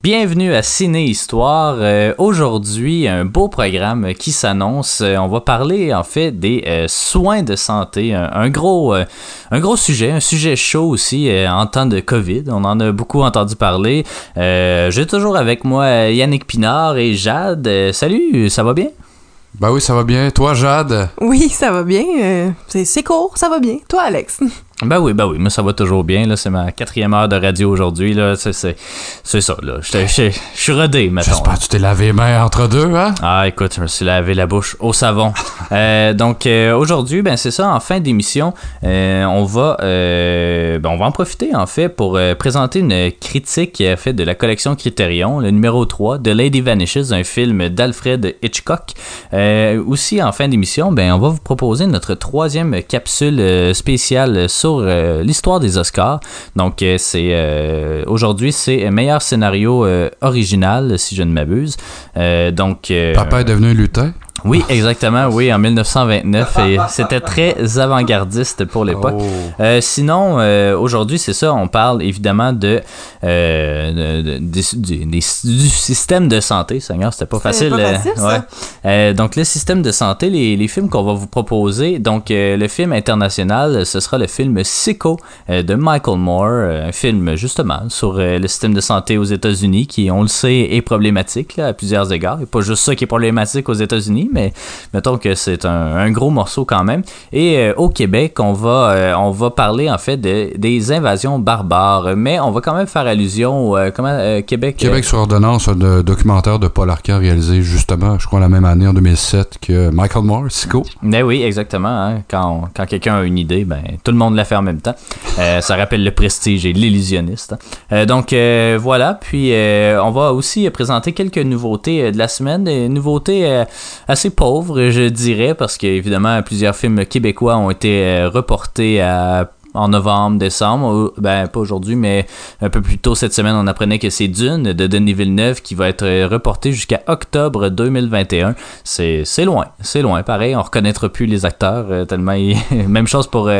Bienvenue à Ciné Histoire. Euh, Aujourd'hui, un beau programme qui s'annonce. Euh, on va parler en fait des euh, soins de santé, un, gros, un gros sujet, un sujet chaud aussi en temps de Covid. On en a beaucoup entendu parler. J'ai toujours avec moi Yannick Pinard et Jade. Salut, ça va bien? Ben oui, ça va bien. Toi, Jade? Oui, ça va bien. euh, c'est c'est court, ça va bien. Toi, Alex? Ben oui, ben oui, mais ça va toujours bien. Là, c'est ma quatrième heure de radio aujourd'hui. Là, c'est, c'est, c'est ça. Là, je, suis rodé, mettons. J'espère que tu t'es lavé les mains entre deux, hein? Ah, écoute, je me suis lavé la bouche au savon. Euh, donc euh, aujourd'hui, ben c'est ça. En fin d'émission, euh, on va, ben, on va en profiter en fait pour présenter une critique qui a fait de la collection Criterion, le numéro 3 de Lady Vanishes, un film d'Alfred Hitchcock. Aussi en fin d'émission, ben on va vous proposer notre troisième capsule spéciale sur euh, l'histoire des Oscars. Donc euh, c'est euh, aujourd'hui c'est meilleur scénario original si je ne m'abuse. Donc Papa est devenu lutin? Oui, exactement, oui, en 1929. Et c'était très avant-gardiste pour l'époque. Oh. Euh, sinon, euh, aujourd'hui, c'est ça, on parle évidemment de, euh, de- de- des- du, des- du système de santé. Seigneur, c'était pas facile. pas facile, ça. ouais. Euh, donc, le système de santé, les, les films qu'on va vous proposer. Donc, euh, le film international, ce sera le film Sicko euh, de Michael Moore, un film justement sur euh, le système de santé aux États-Unis qui, on le sait, est problématique là, à plusieurs égards. Et pas juste ça qui est problématique aux États-Unis, mais mettons que c'est un, un gros morceau quand même. Et euh, au Québec, on va, euh, on va parler en fait de- des invasions barbares, mais on va quand même faire allusion au euh, comment Québec. Québec sur ordonnance, un documentaire de Paul Arcand réalisé justement, je crois, la même année, en 2007, que Michael Moore, Sico. Ben oui, exactement. hein. Quand, quand quelqu'un a une idée, ben tout le monde la fait en même temps. Ça rappelle le prestige et l'illusionniste. hein. Donc voilà. Puis on va aussi présenter quelques nouveautés de la semaine, des nouveautés euh, assez pauvres, je dirais, parce qu'évidemment plusieurs films québécois ont été euh, reportés en novembre, décembre, ben pas aujourd'hui, mais un peu plus tôt cette semaine, on apprenait que c'est Dune de Denis Villeneuve qui va être euh, reporté jusqu'à octobre 2021. C'est loin, c'est loin. Pareil, on reconnaîtra plus les acteurs euh, tellement. Même chose pour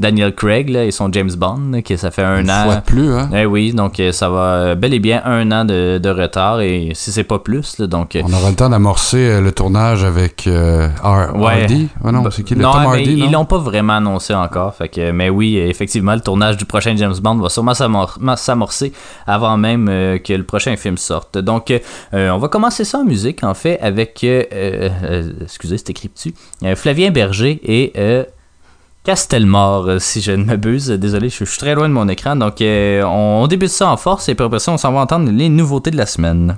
Daniel Craig là, et son James Bond, que ça fait un Une an. fois plus, hein? Eh oui, donc euh, ça va euh, bel et bien un an de, de retard et si c'est pas plus, là, donc. euh, On aura le temps d'amorcer le tournage avec euh, R- Ouais. Hardy. Ah non, Bah, c'est qui le non, Tom mais Hardy, ils non? l'ont pas vraiment annoncé encore. Fait que, mais oui, effectivement, le tournage du prochain James Bond va sûrement s'amor- s'amorcer avant même euh, que le prochain film sorte. Donc, euh, on va commencer ça en musique, en fait, avec, excusez, c'est écrit dessus, Flavien Berger et euh, Castelmore, euh, si je ne m'abuse. Désolé, je, suis très loin de mon écran. Donc, euh, on débute ça en force et puis après ça, on s'en va entendre les nouveautés de la semaine.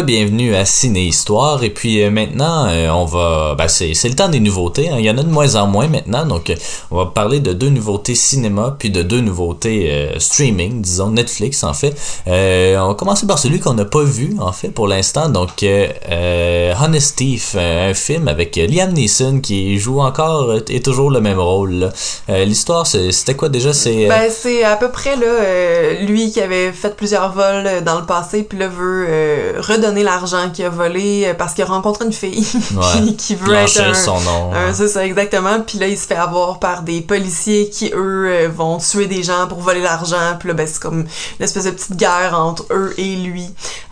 Re-bienvenue à Ciné Histoire et puis euh, maintenant euh, on va ben, c'est le temps des nouveautés hein. il y en a de moins en moins maintenant donc on va parler de deux nouveautés cinéma puis de deux nouveautés euh, streaming disons Netflix en fait Euh, on va commencer par celui qu'on n'a pas vu en fait pour l'instant donc euh, euh, Honest Thief un film avec Liam Neeson qui joue encore et toujours le même rôle l'histoire c'était quoi déjà? C'est Ben, c'est à peu près là, lui qui avait fait plusieurs vols dans le passé, puis là veut redonner l'argent qu'il a volé parce qu'il a rencontré une fille Ouais. qui, veut être Blanchir un, son nom un- ouais. c'est ça exactement. Puis là il se fait avoir par des policiers qui eux euh, vont tuer des gens pour voler l'argent. Puis là ben c'est comme une espèce de petite guerre entre eux et lui.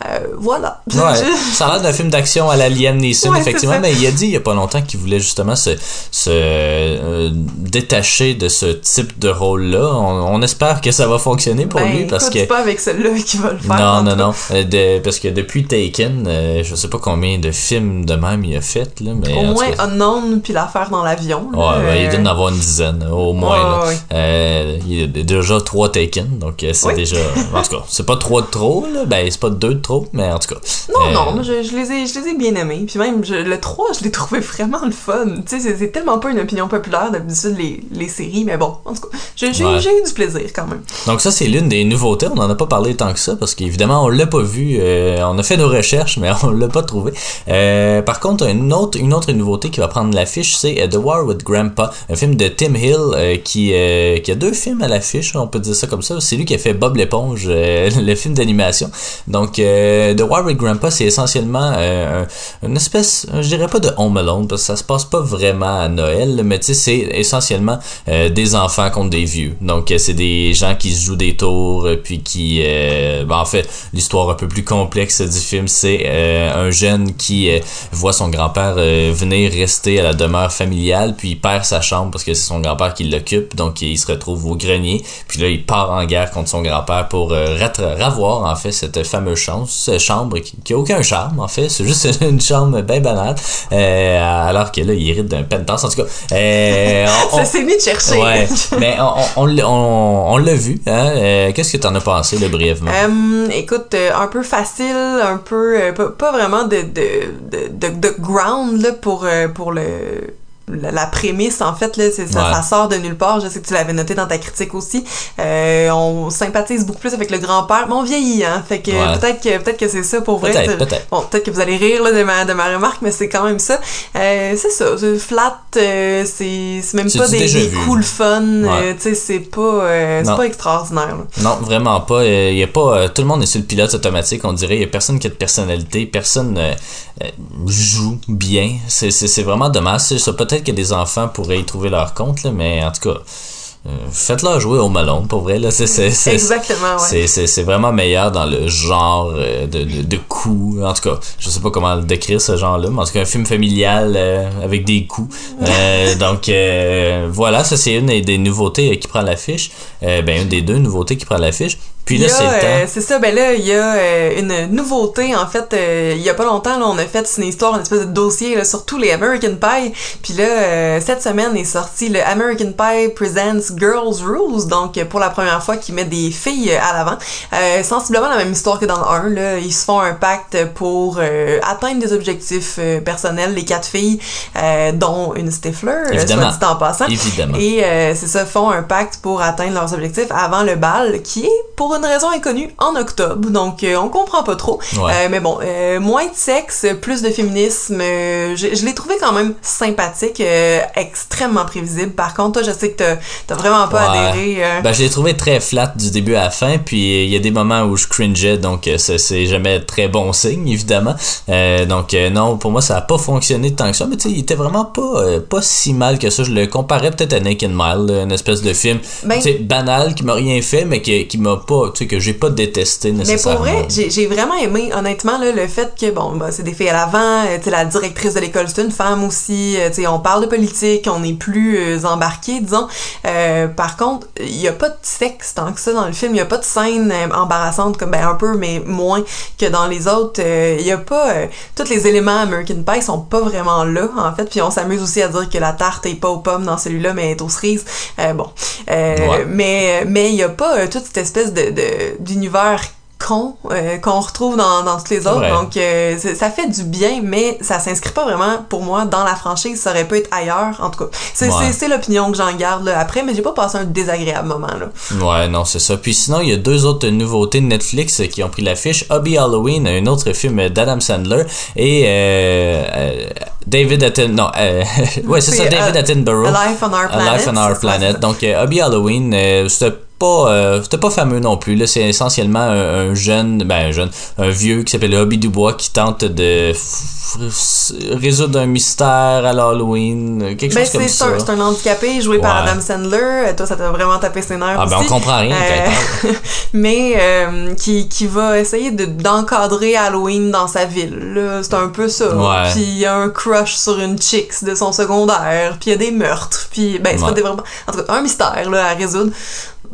Euh, voilà. Ouais, ça a l'air d'un film d'action à la Liam Neeson, Ouais, effectivement, mais il a dit il y a pas longtemps qu'il voulait justement se, se euh, détacher de ce type de rôle-là. On, on espère que ça va fonctionner pour Ben, lui parce que. pas avec celui-là qu'il va le faire. Non, non, non. De- parce que depuis Taken, euh, je sais pas combien de films de même il a fait, là, mais. Au moins Unknown puis l'affaire dans l'avion. Ouais, il doit en avoir une dizaine, au moins. Euh, il y a déjà trois Taken, donc euh, c'est Oui. déjà. En tout cas, c'est pas trois de trop, là. Ben, c'est pas deux de trop, mais en tout cas. Non, Euh, non, moi, je, je les ai, je les ai bien aimés. Puis même, je- le 3, je l'ai trouvé vraiment le fun. Tu sais, c'est- tellement pas une opinion populaire d'habitude, les, les séries, mais bon, en tout cas, j'ai Ouais. eu du plaisir quand même. Donc ça c'est l'une des nouveautés, on n'en a pas parlé tant que ça parce qu'évidemment on l'a pas vu, euh, on a fait nos recherches mais on l'a pas trouvé. Par contre une autre une autre nouveauté qui va prendre l'affiche c'est The War with Grandpa, un film de Tim Hill euh, qui euh, qui a deux films à l'affiche, on peut dire ça comme ça. C'est lui qui a fait Bob l'éponge, euh, le film d'animation. Donc euh, The War with Grandpa c'est essentiellement un- une espèce, je dirais pas de Home Alone parce que ça se passe pas vraiment à Noël, mais tu sais c'est essentiellement des enfants contre des vieux. Donc c'est des gens qui se jouent des tours puis qui ben, en fait l'histoire un peu plus complexe se film, c'est un jeune qui voit son grand-père venir rester à la demeure familiale, puis il perd sa chambre parce que c'est son grand-père qui l'occupe, donc il se retrouve au grenier, puis là il part en guerre contre son grand-père pour euh, ravoir en fait cette fameuse chambre, cette chambre qui, qui a aucun charme en fait, c'est juste une chambre bien banale, euh, alors que là il hérite d'un penthouse en tout cas. Euh, on- Ça s'est mis de chercher. Ouais, mais on, on, on l'a- on- on l'a vu. Hein? Euh, Qu'est-ce que t'en as pensé, là, brièvement? Écoute, un peu facile, un peu pas, pas vraiment de, de, de, ground là, pour, pour le la, la prémisse en fait là ça, Ouais. ça sort de nulle part je sais que tu l'avais noté dans ta critique aussi Euh, on sympathise beaucoup plus avec le grand-père mais on vieillit hein fait que Ouais. peut-être que peut-être que c'est ça pour vrai Peut-être, peut-être. bon peut-être que vous allez rire là, de ma de ma remarque mais c'est quand même ça Euh, c'est ça flat euh, c'est même pas des, des cool fun euh, Ouais. tu sais c'est pas pas extraordinaire là. Non, vraiment pas. Il y a pas tout le monde est sur le pilote automatique, on dirait. Il y a personne qui a de personnalité, personne joue bien. C'est, vraiment dommage. Ça. Peut-être que des enfants pourraient y trouver leur compte, là, mais en tout cas, euh, faites-leur jouer au Malone, pour vrai. Là. C'est, c'est, c'est, exactement ouais C'est, vraiment meilleur dans le genre euh, de, de, de coups. En tout cas, je sais pas comment le décrire ce genre-là, mais en tout cas, un film familial euh, avec des coups. Euh, donc, voilà, ça c'est une des, nouveautés qui prend l'affiche. Ben, une des deux nouveautés qui prend l'affiche. Puis là, a, c'est le euh, temps. c'est ça, ben là, il y a euh, une nouveauté, en fait, euh, il y a pas longtemps, là, on a fait une histoire, une espèce de dossier là, sur tous les American Pie, puis là, euh, cette semaine est sorti le American Pie Presents Girls Rules, donc pour la première fois, qui met des filles à l'avant. Euh, sensiblement la même histoire que dans le 1, là, ils se font un pacte pour euh, atteindre des objectifs euh, personnels, les quatre filles, euh, dont une Stifler, Évidemment. soit dit en passant. Évidemment. Et euh, c'est ça, font un pacte pour atteindre leurs objectifs avant le bal, qui est, pour une raison inconnue, en octobre. Donc, euh, on comprend pas trop. Ouais. Euh, mais bon, euh, moins de sexe, plus de féminisme. je je l'ai trouvé quand même sympathique, extrêmement prévisible. Par contre, toi, je sais que t'as vraiment pas Ouais. adhéré. Ben, je l'ai trouvé très flat du début à la fin, puis il y a des moments où je cringeais, donc c'est jamais très bon signe, évidemment. Donc non, pour moi, ça a pas fonctionné tant que ça, mais tu sais, il était vraiment pas, pas si mal que ça. Je le comparais peut-être à Naked Mile, une espèce de film, Ben- banal, qui m'a rien fait, mais qui, qui m'a pas, tu sais, que j'ai pas détesté Mais pour nécessairement. vrai, j'ai vraiment aimé, honnêtement, là, le fait que, bon, bah, c'est des filles à l'avant, euh, tu sais, la directrice de l'école, c'est une femme aussi, euh, tu sais, on parle de politique, on est plus euh, embarqué, disons. Euh, par contre, il y a pas de sexe tant que ça dans le film, il y a pas de scène euh, embarrassante, comme, ben, un peu, mais moins que dans les autres. Euh, Il y a pas... euh, tous les éléments American Pie sont pas vraiment là, en fait, puis on s'amuse aussi à dire que la tarte est pas aux pommes dans celui-là, mais elle est aux cerises. Euh, bon. Euh, Ouais. mais mais il y a pas toute cette espèce de- d'univers con euh, qu'on retrouve dans, dans toutes les autres vrai. donc euh, c'est- ça fait du bien mais ça s'inscrit pas vraiment pour moi dans la franchise ça aurait pu être ailleurs en tout cas c'est Ouais. c'est- c'est l'opinion que j'en garde là, après mais j'ai pas passé un désagréable moment là Ouais, non, c'est ça. Puis sinon, il y a deux autres nouveautés de Netflix euh, qui ont pris l'affiche. Hobby Halloween, un autre film d'Adam Sandler, et euh, David Atten... Non, ouais, c'est ça, C'est, David Attenborough. A Life on Our A Planet Life on c'est Our ça, Planet. c'est- Donc, Hobby Halloween, c'était pas euh, c'était pas fameux non plus là c'est essentiellement un, un jeune ben un jeune un vieux qui s'appelle Hobby Dubois qui tente de résoudre un mystère à l'Halloween euh, quelque ben, chose comme c'est ça un, c'est un handicapé joué par. Adam Sandler. Euh, Toi, ça t'a vraiment tapé ses nerfs ah ben on comprend rien quand parle. mais euh, qui, qui va essayer de- d'encadrer Halloween dans sa ville. C'est un peu ça. Ouais. Puis il y a un crush sur une chicks de son secondaire. Puis il y a des meurtres. Puis ben c'est Ouais. pas des vraiment... En tout cas, un mystère là, à résoudre.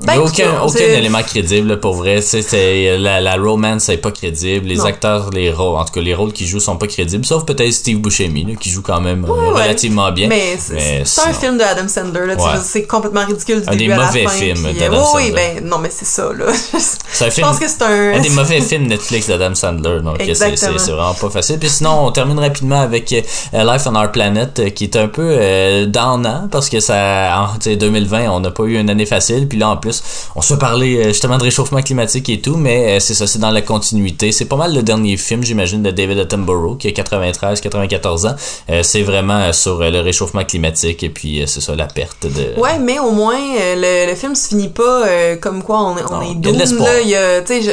Ben, aucun, aucun élément crédible là, pour vrai. C'est, la, la romance c'est pas crédible. Les Non. acteurs, les rôles, en tout cas les rôles qu'ils jouent sont pas crédibles. Sauf peut-être Steve Buscemi là, qui joue quand même euh, Ouais, relativement bien. Mais c'est Mais c'est un film de Adam Sandler, là, Ouais. c'est complètement ridicule du Un des début à la mauvais fin. films puis, d'Adam euh, oui, Sandler. ben non, mais c'est ça, là. Je film- pense que c'est un... Un des mauvais films Netflix d'Adam Sandler, donc c'est, c'est, Exactement. c'est vraiment pas facile. Puis sinon, on termine rapidement avec euh, Life on Our Planet, qui est un peu euh, downant, parce que ça, en tu sais, 2020, on n'a pas eu une année facile. Puis là, en plus, on se fait parler euh, justement de réchauffement climatique et tout, mais euh, c'est ça, c'est dans la continuité. C'est pas mal le dernier film, j'imagine, de David Attenborough, qui a 93-94 ans. Euh, c'est vraiment sur le réchauffement climatique et puis c'est ça, la perte de... Ouais, mais au moins, le, le film se finit pas euh, comme quoi on, est- on Non, est doom, là.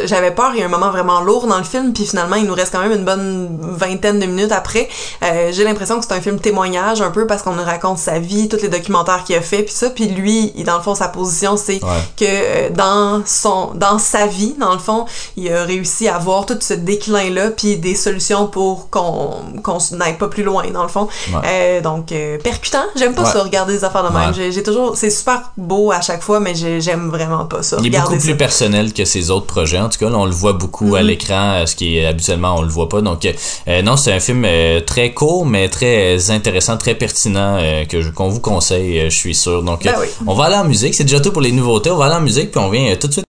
J'avais peur, il y a un moment vraiment lourd dans le film, puis finalement, il nous reste quand même une bonne vingtaine de minutes après. Euh, J'ai l'impression que c'est un film témoignage un peu parce qu'on nous raconte sa vie, tous les documentaire qu'il a fait puis ça puis lui dans le fond sa position c'est Ouais. Que euh, dans son dans sa vie dans le fond il a réussi à voir tout ce déclin là puis des solutions pour qu'on qu'on n'aille pas plus loin dans le fond Ouais. Euh, donc euh, percutant j'aime pas Ouais. ça regarder des affaires de même Ouais. j'ai toujours c'est super beau à chaque fois mais j'ai- j'aime vraiment pas ça Il est beaucoup plus personnel que ses autres projets. En tout cas, là, on le voit beaucoup à Mhm. l'écran, ce qui est habituellement on le voit pas. Donc, euh, non, c'est un film très court, mais très intéressant, très pertinent que qu'on vous conseille, je suis sûr. Donc, Ben oui. on va aller en musique. C'est déjà tout pour les nouveautés. On aller en musique puis on vient tout de suite.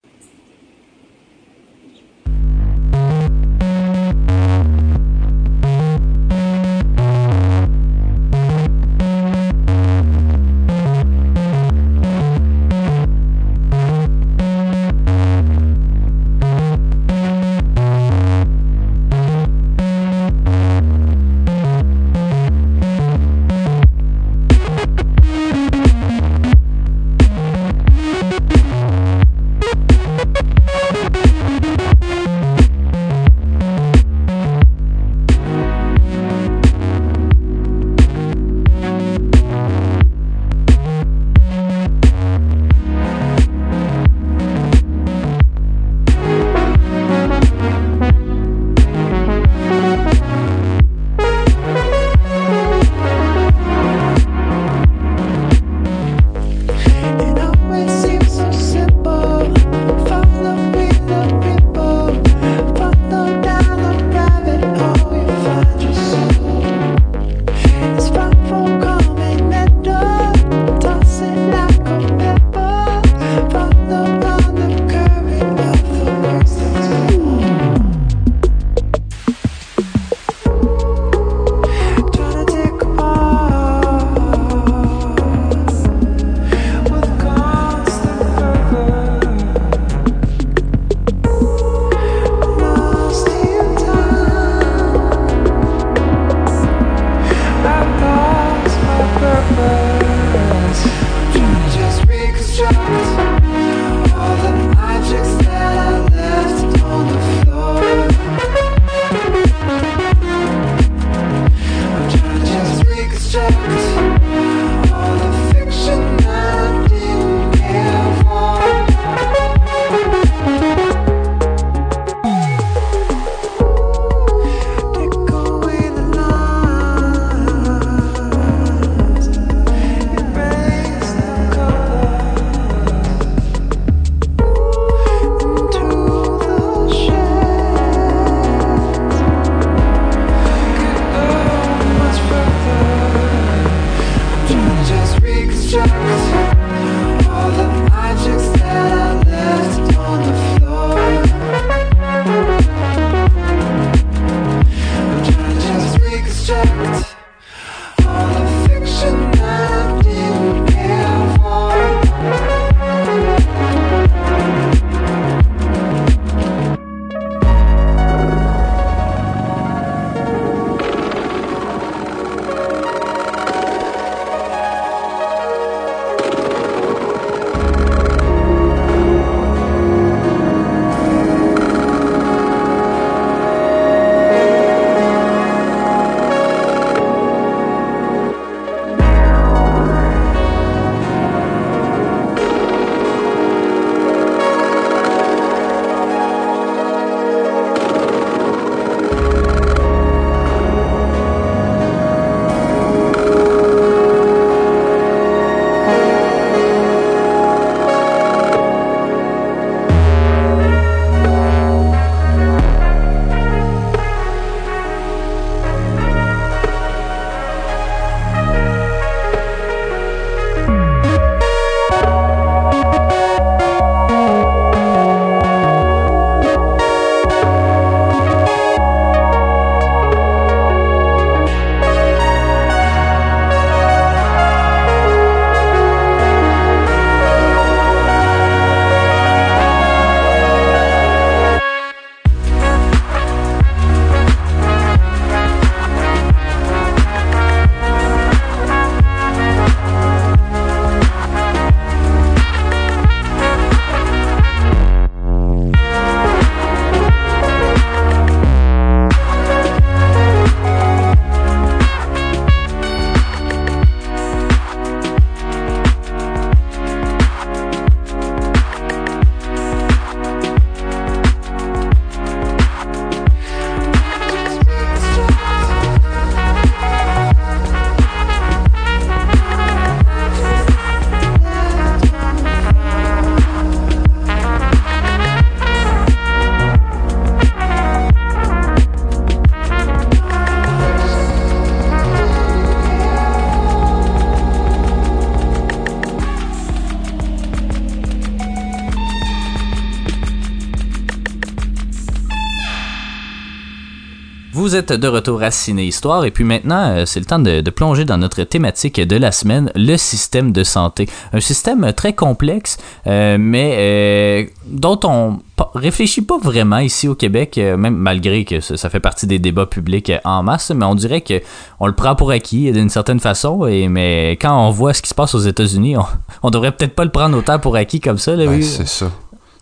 Vous êtes de retour à Ciné Histoire et puis maintenant, euh, c'est le temps de, de plonger dans notre thématique de la semaine, le système de santé. Un système très complexe, euh, mais euh, dont on réfléchit pas vraiment ici au Québec, même malgré que ça, fait partie des débats publics en masse, mais on dirait que on le prend pour acquis d'une certaine façon. Et mais quand on voit ce qui se passe aux États-Unis, on, on devrait peut-être pas le prendre autant pour acquis comme ça. Là, Ben, oui. c'est ça.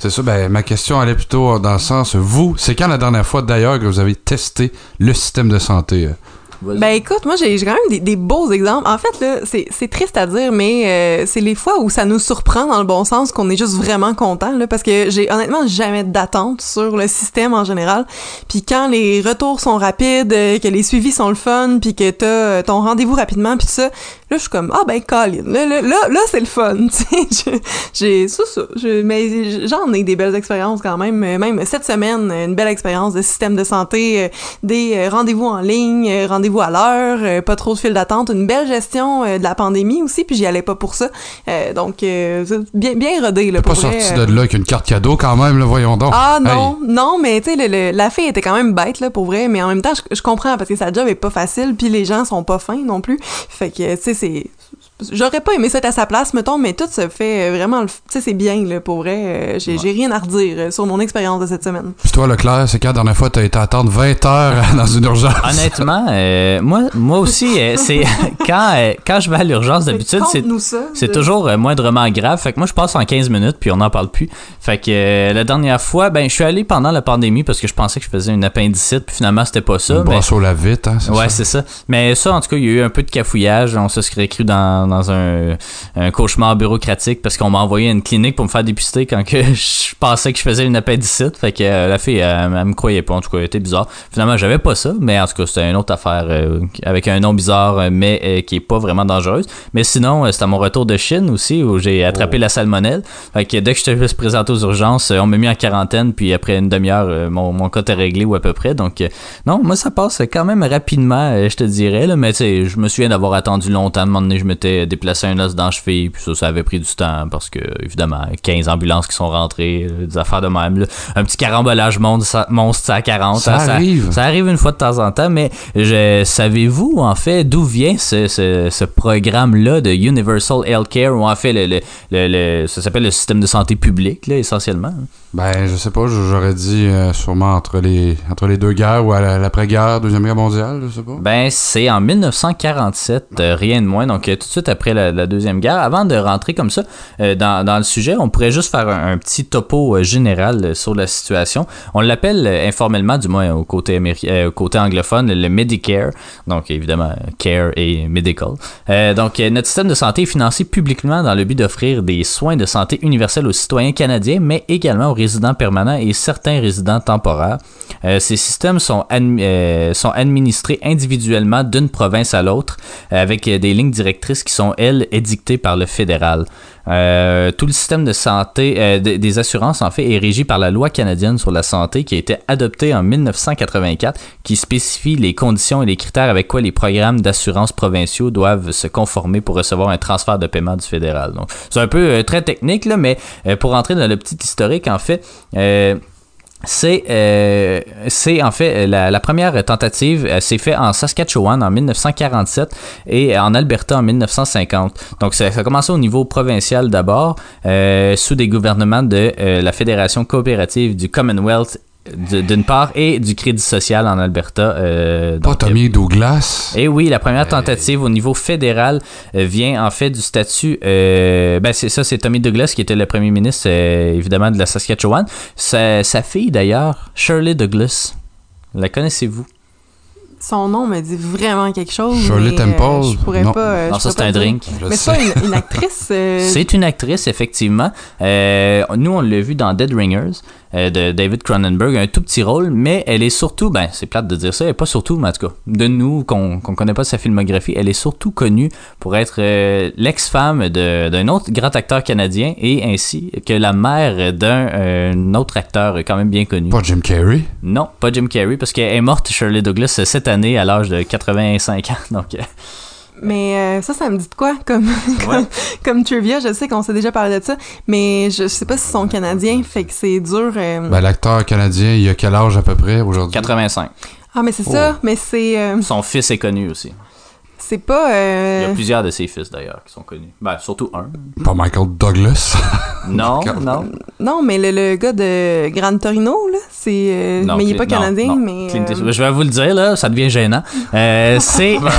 C'est ça, ben, ma question allait plutôt dans le sens, vous, c'est quand la dernière fois d'ailleurs que vous avez testé le système de santé? euh? Ben écoute, moi j'ai quand même des, des beaux exemples. En fait, là, c'est c'est triste à dire, mais euh, c'est les fois où ça nous surprend dans le bon sens qu'on est juste vraiment content, là, parce que j'ai honnêtement jamais d'attente sur le système en général. Puis quand les retours sont rapides, euh, que les suivis sont le fun, puis que t'as ton rendez-vous rapidement, puis tout ça, là je suis comme ah ben Colin, là là là, là, c'est le fun, tu sais. J'ai ça ça, je- mais j'en ai des belles expériences quand même. Euh, Même cette semaine, une belle expérience de système de santé, euh, des euh, rendez-vous en ligne, euh, rendez-vous à l'heure, euh, pas trop de fil d'attente, une belle gestion euh, de la pandémie aussi, puis j'y allais pas pour ça. Euh, donc euh, bien bien rodé là Pas pour vrai, sorti euh. de là avec une carte cadeau quand même, là, voyons donc. Ah Hey. non, non, mais tu sais, la fille était quand même bête, là, pour vrai, mais en même temps, je, je comprends, parce que sa job est pas facile, puis les gens sont pas fins non plus. Fait que, tu sais, c'est... J'aurais pas aimé ça être à sa place, mettons, mais tout se fait euh, vraiment... le- Tu sais, c'est bien, là, pour vrai. euh, J'ai j'ai rien à redire euh, sur mon expérience de cette semaine. Puis toi, Leclerc, c'est quand la dernière fois t'as été attendre 20 heures dans une urgence? Honnêtement, euh, moi, moi aussi, euh, c'est quand, euh, quand je vais à l'urgence d'habitude, c'est de- toujours moindrement grave. Fait que moi, je passe en 15 minutes, puis on n'en parle plus. Fait que euh, la dernière fois, ben, je suis allé pendant la pandémie parce que je pensais que je faisais une appendicite, puis finalement, c'était pas ça. Une mais- au lave-vite, hein, c'est Ouais, ça? c'est ça. Mais ça, en tout cas, il y a eu un peu de cafouillage. On se serait cru dans, dans un, un cauchemar bureaucratique parce qu'on m'a envoyé à une clinique pour me faire dépister quand que je pensais que je faisais une appendicite. Fait que euh, la fille, elle, elle me croyait pas. En tout cas, elle était bizarre. Finalement, j'avais pas ça, mais en tout cas, c'était une autre affaire euh, avec un nom bizarre, euh, mais euh, qui est pas vraiment dangereuse. Mais sinon, c'était à mon retour de Chine aussi où j'ai attrapé la salmonelle. Fait que dès que je te présenté aux urgences, on m'a mis en quarantaine, puis après une demi-heure, mon, mon cas était réglé ou à peu près. Donc, non, moi, ça passe quand même rapidement, je te dirais. Là, mais tu sais, je me souviens d'avoir attendu longtemps. À un moment donné, je m'étais déplacé un os dans la cheville, puis ça, ça avait pris du temps parce que, évidemment, 15 ambulances qui sont rentrées, euh, des affaires de même. là. Un petit carambolage monstre, ça- monstre à 40. Ça hein, arrive. Ça arrive une fois de temps en temps, mais savez-vous, en fait, d'où vient ce, ce, ce programme-là de Universal Healthcare, ou en fait, le, le, le- le- ça s'appelle le système de santé public, là, essentiellement? Ben, je sais pas, j'aurais dit euh, sûrement entre les, entre les deux guerres ou à la- l'après-guerre, Deuxième Guerre mondiale, je sais pas. Ben, c'est en 1947, euh, rien de moins, donc tout de suite après la, Deuxième Guerre. Avant de rentrer comme ça euh, dans, le sujet, on pourrait juste faire un, petit topo euh, général euh, sur la situation. On l'appelle informellement, du moins au côté, anglophone, le Medicare, donc évidemment care et medical. Donc, notre système de santé est financé publiquement dans le but d'offrir des soins de santé universels aux citoyens canadiens, mais également aux résidents permanents et certains résidents temporaires. Ces systèmes sont, sont administrés individuellement d'une province à l'autre avec des lignes directrices qui sont, elles, édictées par le fédéral. Euh, tout le système de santé, euh, de- des assurances, en fait, est régi par la loi canadienne sur la santé qui a été adoptée en 1984, qui spécifie les conditions et les critères avec quoi les programmes d'assurance provinciaux doivent se conformer pour recevoir un transfert de paiement du fédéral. Donc, c'est un peu euh, très technique, là, mais pour entrer dans le petit historique, en fait, c'est euh, c'est en fait la, première tentative euh, s'est fait en Saskatchewan en 1947 et en Alberta en 1950. Donc ça, ça a commencé au niveau provincial d'abord euh, sous des gouvernements de euh, la Fédération coopérative du Commonwealth d'une part et du Crédit social en Alberta. euh, Pas donc, Tommy Douglas. et oui, la première tentative au niveau fédéral euh, vient en fait du statut. euh, ben c'est ça, c'est Tommy Douglas qui était le premier ministre euh, évidemment de la Saskatchewan. Sa, sa fille d'ailleurs, Shirley Douglas. La connaissez-vous? Son nom me dit vraiment quelque chose. Shirley mais, euh, Temple? je pourrais Non. pas. euh, Non, je ça c'est un drink. Je Mais c'est pas une, une actrice. euh, C'est une actrice, effectivement. Euh, nous, on l'a vu dans Dead Ringers de David Cronenberg, un tout petit rôle, mais elle est surtout, ben, c'est plate de dire ça, elle est pas surtout, mais en tout cas, de nous, qu'on qu'on connaît pas sa filmographie, elle est surtout connue pour être euh, l'ex-femme de- d'un autre grand acteur canadien et ainsi que la mère d'un euh, autre acteur quand même bien connu. Pas Jim Carrey? Non, pas Jim Carrey, parce qu'elle est morte, Shirley Douglas, cette année à l'âge de 85 ans. Donc, euh, Mais euh, ça, ça me dit de quoi comme, comme, comme trivia? Je sais qu'on s'est déjà parlé de ça, mais je sais pas s'ils sont canadiens, fait que c'est dur. euh, Ben, l'acteur canadien, il a quel âge à peu près aujourd'hui? 85. Ah, mais c'est ça, mais c'est euh, Son fils est connu aussi. c'est pas. euh, Il y a plusieurs de ses fils d'ailleurs qui sont connus. Ben, surtout un. Pas Michael Douglas? Non, non. Non, mais le, le gars de Gran Torino, là, c'est. euh, non, mais il est pas non, canadien, non. mais. Euh. Je vais vous le dire, là, ça devient gênant. Euh, c'est. ben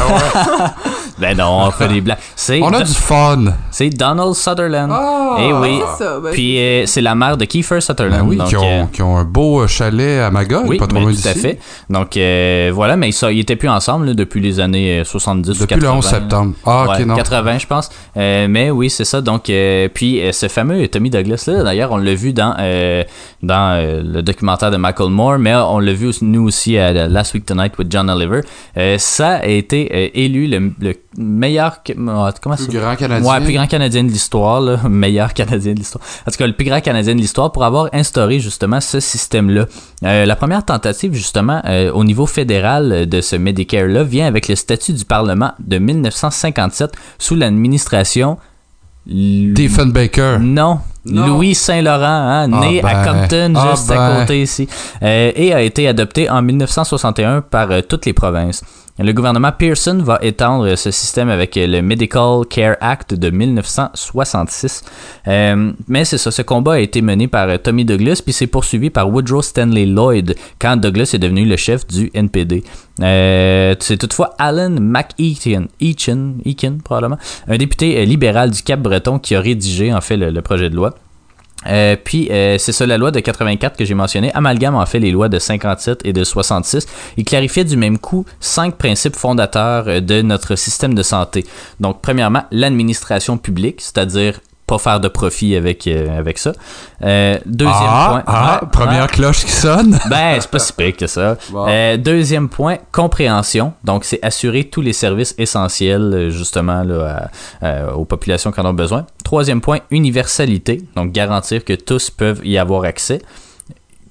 non, on fait des blagues. C'est. On a du fun. C'est Donald Sutherland. Ah! Eh oui. c'est ça, ben, Puis euh, c'est la mère de Kiefer Sutherland. Ben oui, donc, qui, euh, ont, qui ont un beau euh, chalet à Magog, oui, pas trop ben, loin tout à fait. Donc euh, voilà, mais ils, ils étaient plus ensemble là, depuis les années euh, 70 ou Depuis 80. le 11 là. septembre. Ah, ok, non. 80, je pense. Euh, mais oui, c'est ça. Donc, euh, puis euh, ce fameux Tommy Douglas là, d'ailleurs, on l'a vu dans euh, dans euh, le documentaire de Michael Moore, mais on l'a vu aussi- nous aussi à Last Week Tonight with John Oliver. Euh, ça a été euh, élu le, le meilleur comment ça Plus grand Canadien. Ouais, plus grand Canadien de l'histoire, là. meilleur Canadien de l'histoire. En tout cas, le plus grand Canadien de l'histoire pour avoir instauré justement ce système-là. Euh, la première tentative, justement, euh, au niveau fédéral euh, de ce Medicare-là vient avec le statut du Parlement de 1957 sous l'administration... L- Stephen Baker. non. Non. Louis Saint-Laurent, hein, Ah né à ben. Compton, Ah juste à ben. côté ici, euh, et a été adopté en 1961 par toutes les provinces. Le gouvernement Pearson va étendre ce système avec le Medical Care Act de 1966. Euh, mais c'est ça, ce combat a été mené par Tommy Douglas, puis c'est poursuivi par Woodrow Stanley Lloyd quand Douglas est devenu le chef du NPD. Euh, c'est toutefois Alan McEachin, Eachin, Eachin, probablement, un député euh, libéral du Cap-Breton qui a rédigé en fait le projet de loi. Euh, puis euh, c'est ça la loi de 84 que j'ai mentionné amalgame en fait les lois de 57 et de 66 il clarifiait du même coup cinq principes fondateurs euh, de notre système de santé. Donc premièrement l'administration publique c'est-à-dire pas faire de profit avec euh, avec ça Euh, deuxième ah, point ah, première cloche qui sonne. Ben, c'est pas si pire que ça. Euh, deuxième point, compréhension. Donc, c'est assurer tous les services essentiels, justement, là, à- aux populations qui en ont besoin. Troisième point, universalité. Donc, garantir que tous peuvent y avoir accès.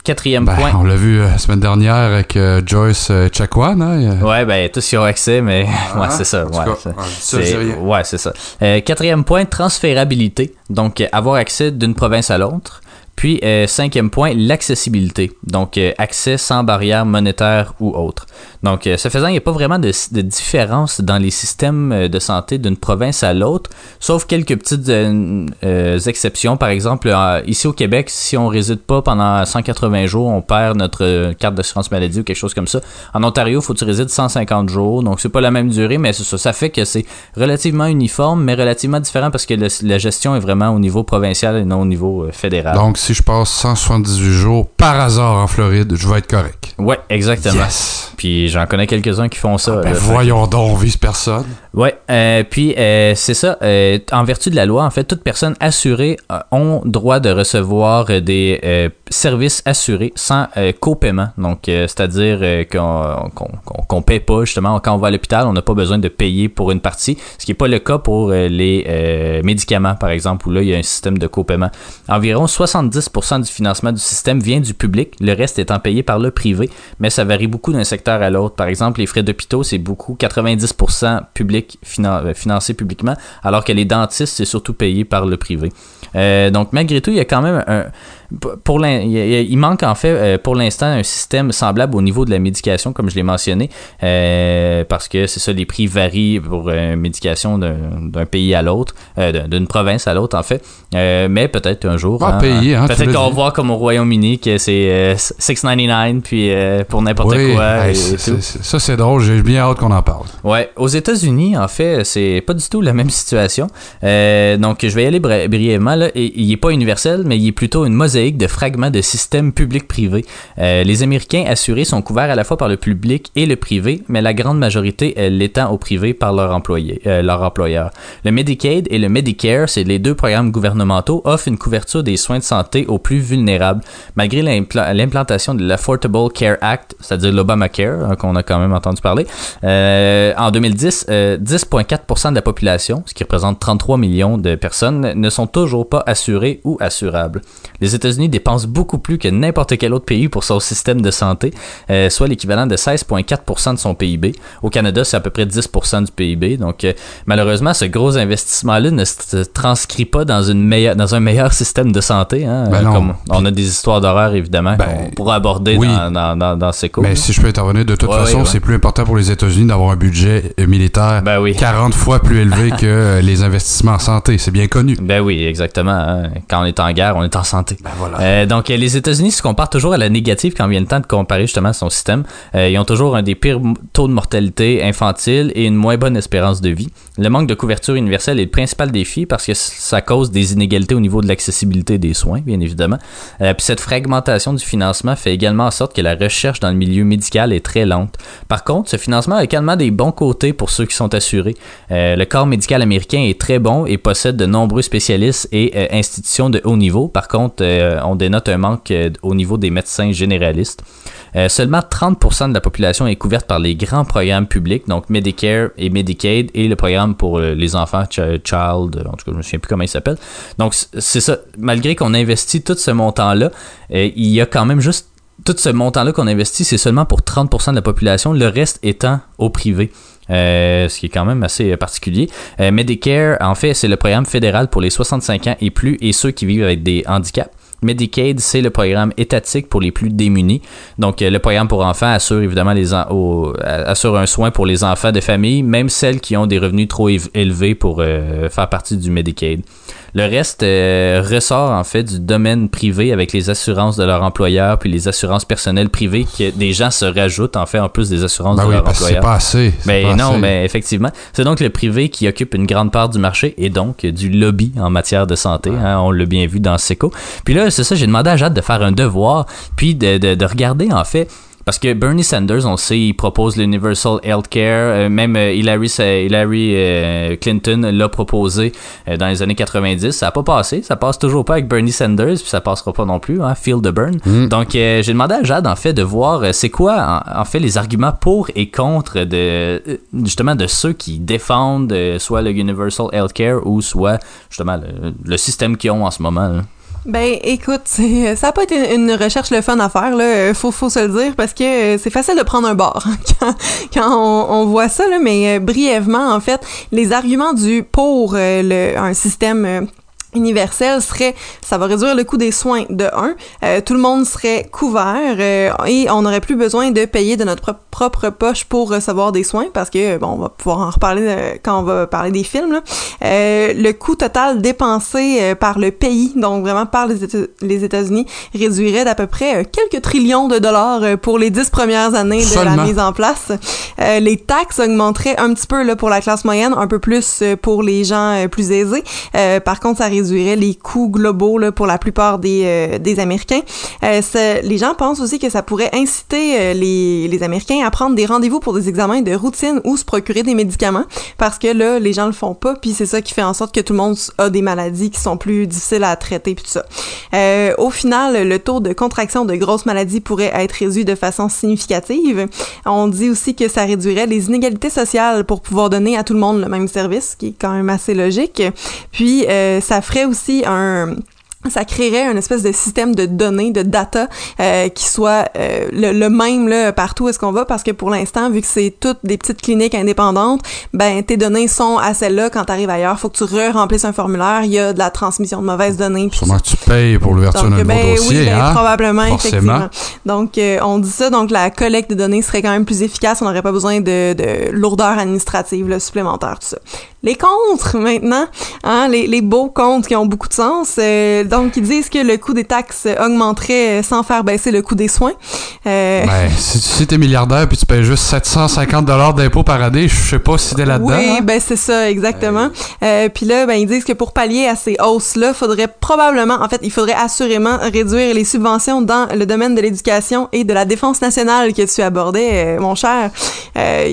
Quatrième Ben, point. on l'a vu euh, la semaine dernière avec euh, Joyce euh, Chakwan. Hein, a- Ouais, ben, tous y ont accès, mais ouais, c'est ça. Ouais, ça- ça, c'est- ouais, ça. Euh, quatrième point, transférabilité. Donc, euh, avoir accès d'une province à l'autre. Puis, euh, cinquième point, l'accessibilité. Donc, euh, accès sans barrière monétaire ou autre. Donc, euh, ce faisant, il n'y a pas vraiment de, différence dans les systèmes de santé d'une province à l'autre, sauf quelques petites exceptions. Par exemple, ici au Québec, si on réside pas pendant 180 jours, on perd notre carte d'assurance maladie ou quelque chose comme ça. En Ontario, faut que tu résides 150 jours, donc c'est pas la même durée, mais ça. Ça fait que c'est relativement uniforme, mais relativement différent parce que la gestion est vraiment au niveau provincial et non au niveau fédéral. Si je passe 178 jours par hasard en Floride, je vais être correct. ouais, exactement. Yes. Puis j'en connais quelques-uns qui font ça. Ben, là. voyons donc, on vise personne. Ouais, euh, puis euh, c'est ça. euh, en vertu de la loi, en fait, toute personne assurée euh, ont droit de recevoir des services assurés sans copaiement. Donc, c'est-à-dire qu'on qu'on- qu'on paie pas justement quand on va à l'hôpital, on n'a pas besoin de payer pour une partie, ce qui n'est pas le cas pour les médicaments, par exemple, où là il y a un système de copaiement. Environ 70% du financement du système vient du public, le reste étant payé par le privé, mais ça varie beaucoup d'un secteur à l'autre. Par exemple, les frais d'hôpitaux, c'est beaucoup 90% public euh, financé publiquement, alors que les dentistes, c'est surtout payé par le privé. Euh, donc malgré tout, il y a quand même un pour il, il manque en fait euh, pour l'instant un système semblable au niveau de la médication comme je l'ai mentionné euh, parce que c'est ça les prix varient pour euh, une médication d'un pays à l'autre euh, d'un- d'une province à l'autre en fait Euh, mais peut-être un jour Ah, pays, hein, tu peut-être qu'on voir comme au Royaume-Uni que c'est euh, 6,99 puis pour n'importe Oui, quoi hey, et c'est- tout. c'est- ça c'est drôle, j'ai bien hâte qu'on en parle. Ouais, aux États-Unis, en fait, c'est pas du tout la même situation. Donc, je vais y aller bri- brièvement. Là. Et, il est pas universel, mais il est plutôt une de fragments de systèmes publics-privés. Euh, les Américains assurés sont couverts à la fois par le public et le privé, mais la grande majorité euh, l'étant au privé par leur employé, euh, employeur. Le Medicaid et le Medicare, c'est les deux programmes gouvernementaux, offrent une couverture des soins de santé aux plus vulnérables. Malgré l'impla- l'implantation de l'Affordable Care Act, c'est-à-dire l'Obamacare, hein, qu'on a quand même entendu parler, en 2010, euh, 10,4% de la population, ce qui représente 33 millions de personnes, ne sont toujours pas assurés ou assurables. Les États-Unis dépensent beaucoup plus que n'importe quel autre pays pour son système de santé, euh, soit l'équivalent de 16,4% de son PIB. Au Canada, c'est à peu près 10% du PIB. Donc, euh, malheureusement, ce gros investissement-là ne se transcrit pas dans, une meilleure, dans un meilleur système de santé. Hein, Ben. Comme on a des histoires d'horreur, évidemment, Ben, qu'on pourra aborder oui. dans, dans, dans, dans ces cours. Mais si je peux intervenir, de toute Ouais, façon, ouais, ouais. c'est plus important pour les États-Unis d'avoir un budget euh, militaire Ben oui. 40 fois plus élevé que les investissements en santé. C'est bien connu. Ben oui, exactement. hein. Quand on est en guerre, on est en santé. Euh, donc, euh, les États-Unis se comparent toujours à la négative quand vient le temps de comparer justement son système. Euh, ils ont toujours un des pires taux de mortalité infantile et une moins bonne espérance de vie. Le manque de couverture universelle est le principal défi parce que ça cause des inégalités au niveau de l'accessibilité des soins, bien évidemment. Euh, puis cette fragmentation du financement fait également en sorte que la recherche dans le milieu médical est très lente. Par contre, ce financement a également des bons côtés pour ceux qui sont assurés. Euh, le corps médical américain est très bon et possède de nombreux spécialistes et euh, institutions de haut niveau. Par contre, on dénote un manque au niveau des médecins généralistes. Seulement 30% de la population est couverte par les grands programmes publics, donc Medicare et Medicaid, et le programme pour euh, les enfants, Ch- Child, euh, en tout cas, je me souviens plus comment il s'appelle. Donc, c'est ça. Malgré qu'on investit tout ce montant-là, euh, il y a quand même juste tout ce montant-là qu'on investit, c'est seulement pour 30% de la population, le reste étant au privé. Ce qui est quand même assez particulier. Medicare, en fait, c'est le programme fédéral pour les 65 ans et plus et ceux qui vivent avec des handicaps. Medicaid, c'est le programme étatique pour les plus démunis. Donc, euh, le programme pour enfants assure évidemment les euh, assure un soin pour les enfants de famille, même celles qui ont des revenus trop élevés pour euh, faire partie du Medicaid. Le reste euh, ressort en fait du domaine privé avec les assurances de leur employeur puis les assurances personnelles privées que des gens se rajoutent en fait en plus des assurances Ben de oui, leur parce que c'est employeur. pas assez. Mais non, assez. mais effectivement. C'est donc le privé qui occupe une grande part du marché et donc du lobby en matière de santé. hein, on l'a bien vu dans SECO. Puis là, c'est ça, j'ai demandé à Jade de faire un devoir, puis de, de, de regarder en fait. Parce que Bernie Sanders, on sait, il propose l'Universal Healthcare. euh, même euh, Hillary, euh, Clinton l'a proposé dans les années 90. Ça n'a pas passé. Ça passe toujours pas avec Bernie Sanders, puis ça passera pas non plus. Hein, feel the burn. Donc, euh, j'ai demandé à Jade, en fait, de voir c'est quoi, en, fait, les arguments pour et contre de justement de ceux qui défendent soit le Universal Healthcare ou soit justement le, le système qu'ils ont en ce moment. là. Ben, écoute, c'est- ça a pas été une recherche le fun à faire, là. euh, Faut, faut se le dire, parce que euh, c'est facile de prendre un bord quand, quand on, on voit ça, là. Mais euh, brièvement, en fait, les arguments du pour euh, le, un système euh, universel serait ça va réduire le coût des soins de un euh, tout le monde serait couvert euh, et on n'aurait plus besoin de payer de notre pro- propre poche pour recevoir des soins parce que bon on va pouvoir en reparler euh, quand on va parler des films là. Euh, le coût total dépensé euh, par le pays donc vraiment par les, Éta- les États-Unis réduirait d'à peu près euh, quelques trillions de dollars pour les dix premières années de Seulement. la mise en place les taxes augmenteraient un petit peu là pour la classe moyenne un peu plus pour les gens plus aisés par contre, ça réduirait les coûts globaux là, pour la plupart des, euh, des Américains. Euh, les gens pensent aussi que ça pourrait inciter euh, les, les Américains à prendre des rendez-vous pour des examens de routine ou se procurer des médicaments parce que là, les gens le font pas, puis c'est ça qui fait en sorte que tout le monde a des maladies qui sont plus difficiles à traiter, puis tout ça. Au final, le taux de contraction de grosses maladies pourrait être réduit de façon significative. On dit aussi que ça réduirait les inégalités sociales pour pouvoir donner à tout le monde le même service, ce qui est quand même assez logique. Puis, ça ferait aussi un ça créerait un espèce de système de données, de data euh, qui soit euh, le, le même là, partout où est-ce qu'on va parce que pour l'instant, vu que c'est toutes des petites cliniques indépendantes, ben tes données sont à celles-là quand tu arrives ailleurs. faut que tu re-remplisses un formulaire, il y a de la transmission de mauvaises données. Sûrement que tu payes pour l'ouverture d'un nouveau ben dossier, oui, ben, hein? probablement, Forcément. effectivement. Donc, euh, on dit ça, donc la collecte de données serait quand même plus efficace, on n'aurait pas besoin de, de lourdeur administrative là, supplémentaire, tout ça. Les contres, maintenant, hein, les, les beaux comptes qui ont beaucoup de sens, euh, donc ils disent que le coût des taxes augmenterait sans faire baisser le coût des soins. Euh, Ben, si, si t'es milliardaire puis tu payes juste 750 dollars d'impôts par année, je sais pas si t'es là-dedans. Oui, hein? ben c'est ça, exactement. Euh, Puis là, ben ils disent que pour pallier à ces hausses-là, faudrait probablement, en fait, il faudrait assurément réduire les subventions dans le domaine de l'éducation et de la défense nationale que tu abordais, euh, mon cher,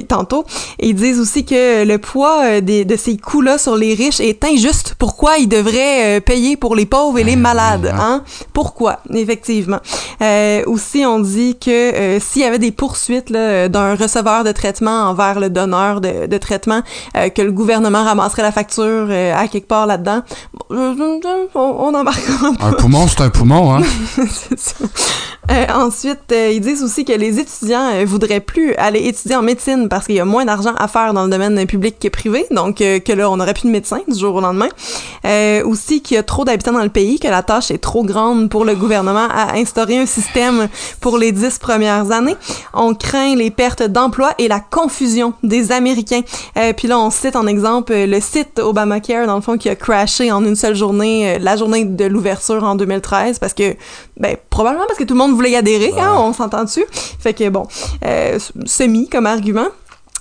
tantôt. Ils disent aussi que le poids des, de ces coûts-là sur les riches est injuste. Pourquoi ils devraient euh, payer pour les pauvres et les malades, hein? Pourquoi, effectivement. Euh, aussi, on dit que euh, s'il y avait des poursuites d'un receveur de traitement envers le donneur de, de traitement, que le gouvernement ramasserait la facture à quelque part là-dedans, on, pas. Un poumon, c'est un poumon, hein? Ça. Ensuite, ils disent aussi que les étudiants voudraient plus aller étudier en médecine parce qu'il y a moins d'argent à faire dans le domaine public que privé, donc que là, on n'aurait plus de médecins du jour au lendemain. Euh, aussi qu'il y a trop d'habitants dans le pays, que la tâche est trop grande pour le gouvernement à instaurer un système pour les dix premières années. On craint les pertes d'emplois et la confusion des Américains. Euh, Puis là, on cite en exemple euh, le site Obamacare, dans le fond, qui a crashé en une seule journée, la journée de l'ouverture en 2013, parce que, ben, probablement parce que tout le monde voulait y adhérer, hein, on s'entend dessus. Fait que, bon, euh, semi comme argument.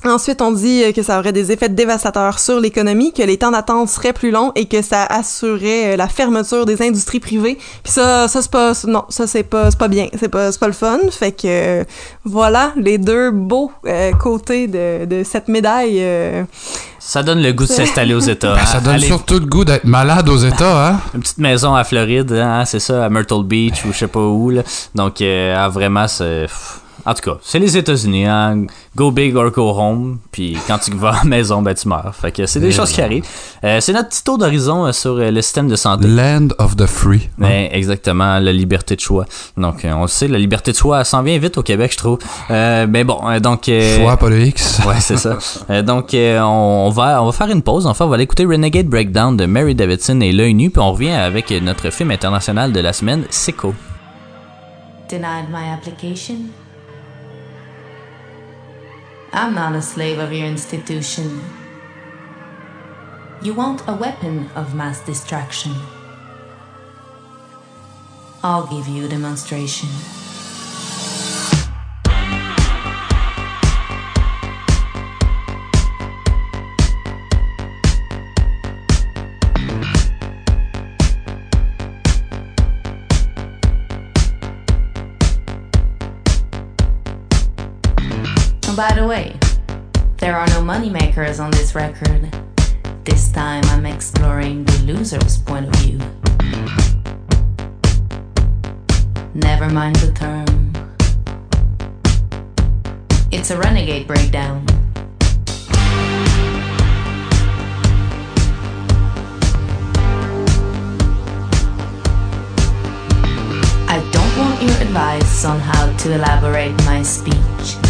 Ensuite, on dit euh, que ça aurait des effets dévastateurs sur l'économie, que les temps d'attente seraient plus longs et que ça assurerait euh, la fermeture des industries privées. Puis ça, ça c'est pas, non, ça c'est pas, c'est pas bien, c'est pas, c'est pas le fun. Fait que euh, voilà les deux beaux euh, côtés de, de cette médaille. euh. Ça donne le goût de s'installer aux États. Ben, hein. ça donne Allez, surtout le goût d'être malade aux États, hein? Une petite maison à Floride, hein, c'est ça, à Myrtle Beach ou je sais pas où. Là. Donc, euh, ah, vraiment, c'est. En tout cas, c'est les États-Unis, hein. Go big or go home. Puis quand tu vas à la maison, ben tu meurs. Fait que c'est des Et choses qui arrivent. Euh, c'est notre petit tour d'horizon euh, sur euh, le système de santé. Land of the free. hein? Ouais, exactement, la liberté de choix. Donc, euh, on le sait, la liberté de choix, elle s'en vient vite au Québec, je trouve. Euh, mais bon, euh, donc... euh, Choix, pas le X. Ouais, c'est ça. Euh, donc, euh, on, on va, on va faire une pause. Enfin, on va aller écouter Renegade Breakdown de Mary Davidson et L'œil nu, puis on revient avec notre film international de la semaine, Sicko. Denied my application? I'm not a slave of your institution. You want a weapon of mass distraction. I'll give you a demonstration. By the way, there are no moneymakers on this record. This time I'm exploring the loser's point of view. Never mind the term. It's a renegade breakdown. I don't want your advice on how to elaborate my speech.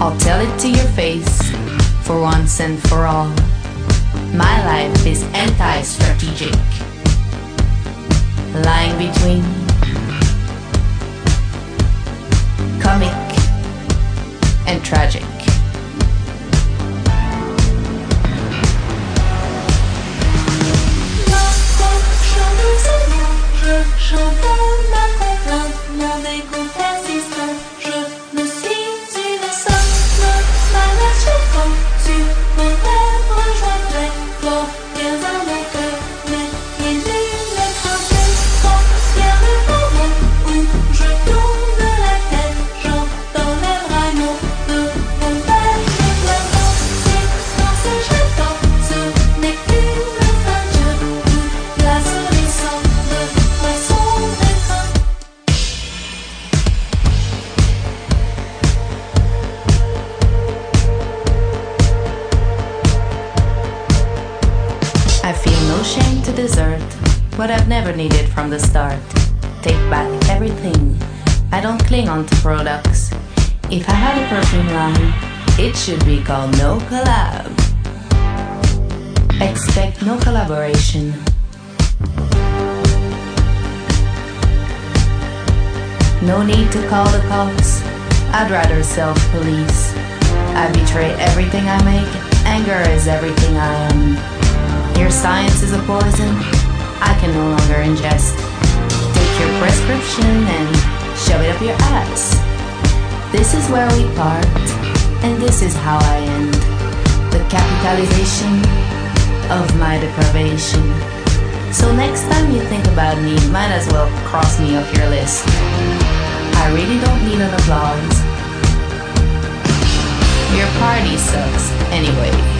I'll tell it to your face for once and for all. My life is anti strategic, lying between comic and tragic. Collaboration. No need to call the cops. I'd rather self police. I betray everything I make. Anger is everything I am. Your science is a poison I can no longer ingest. Take your prescription and shove it up your ass. This is where we part, and this is how I end. The capitalization of my deprivation. So next time you think about me, might as well cross me off your list. I really don't need an applause. Your party sucks anyway.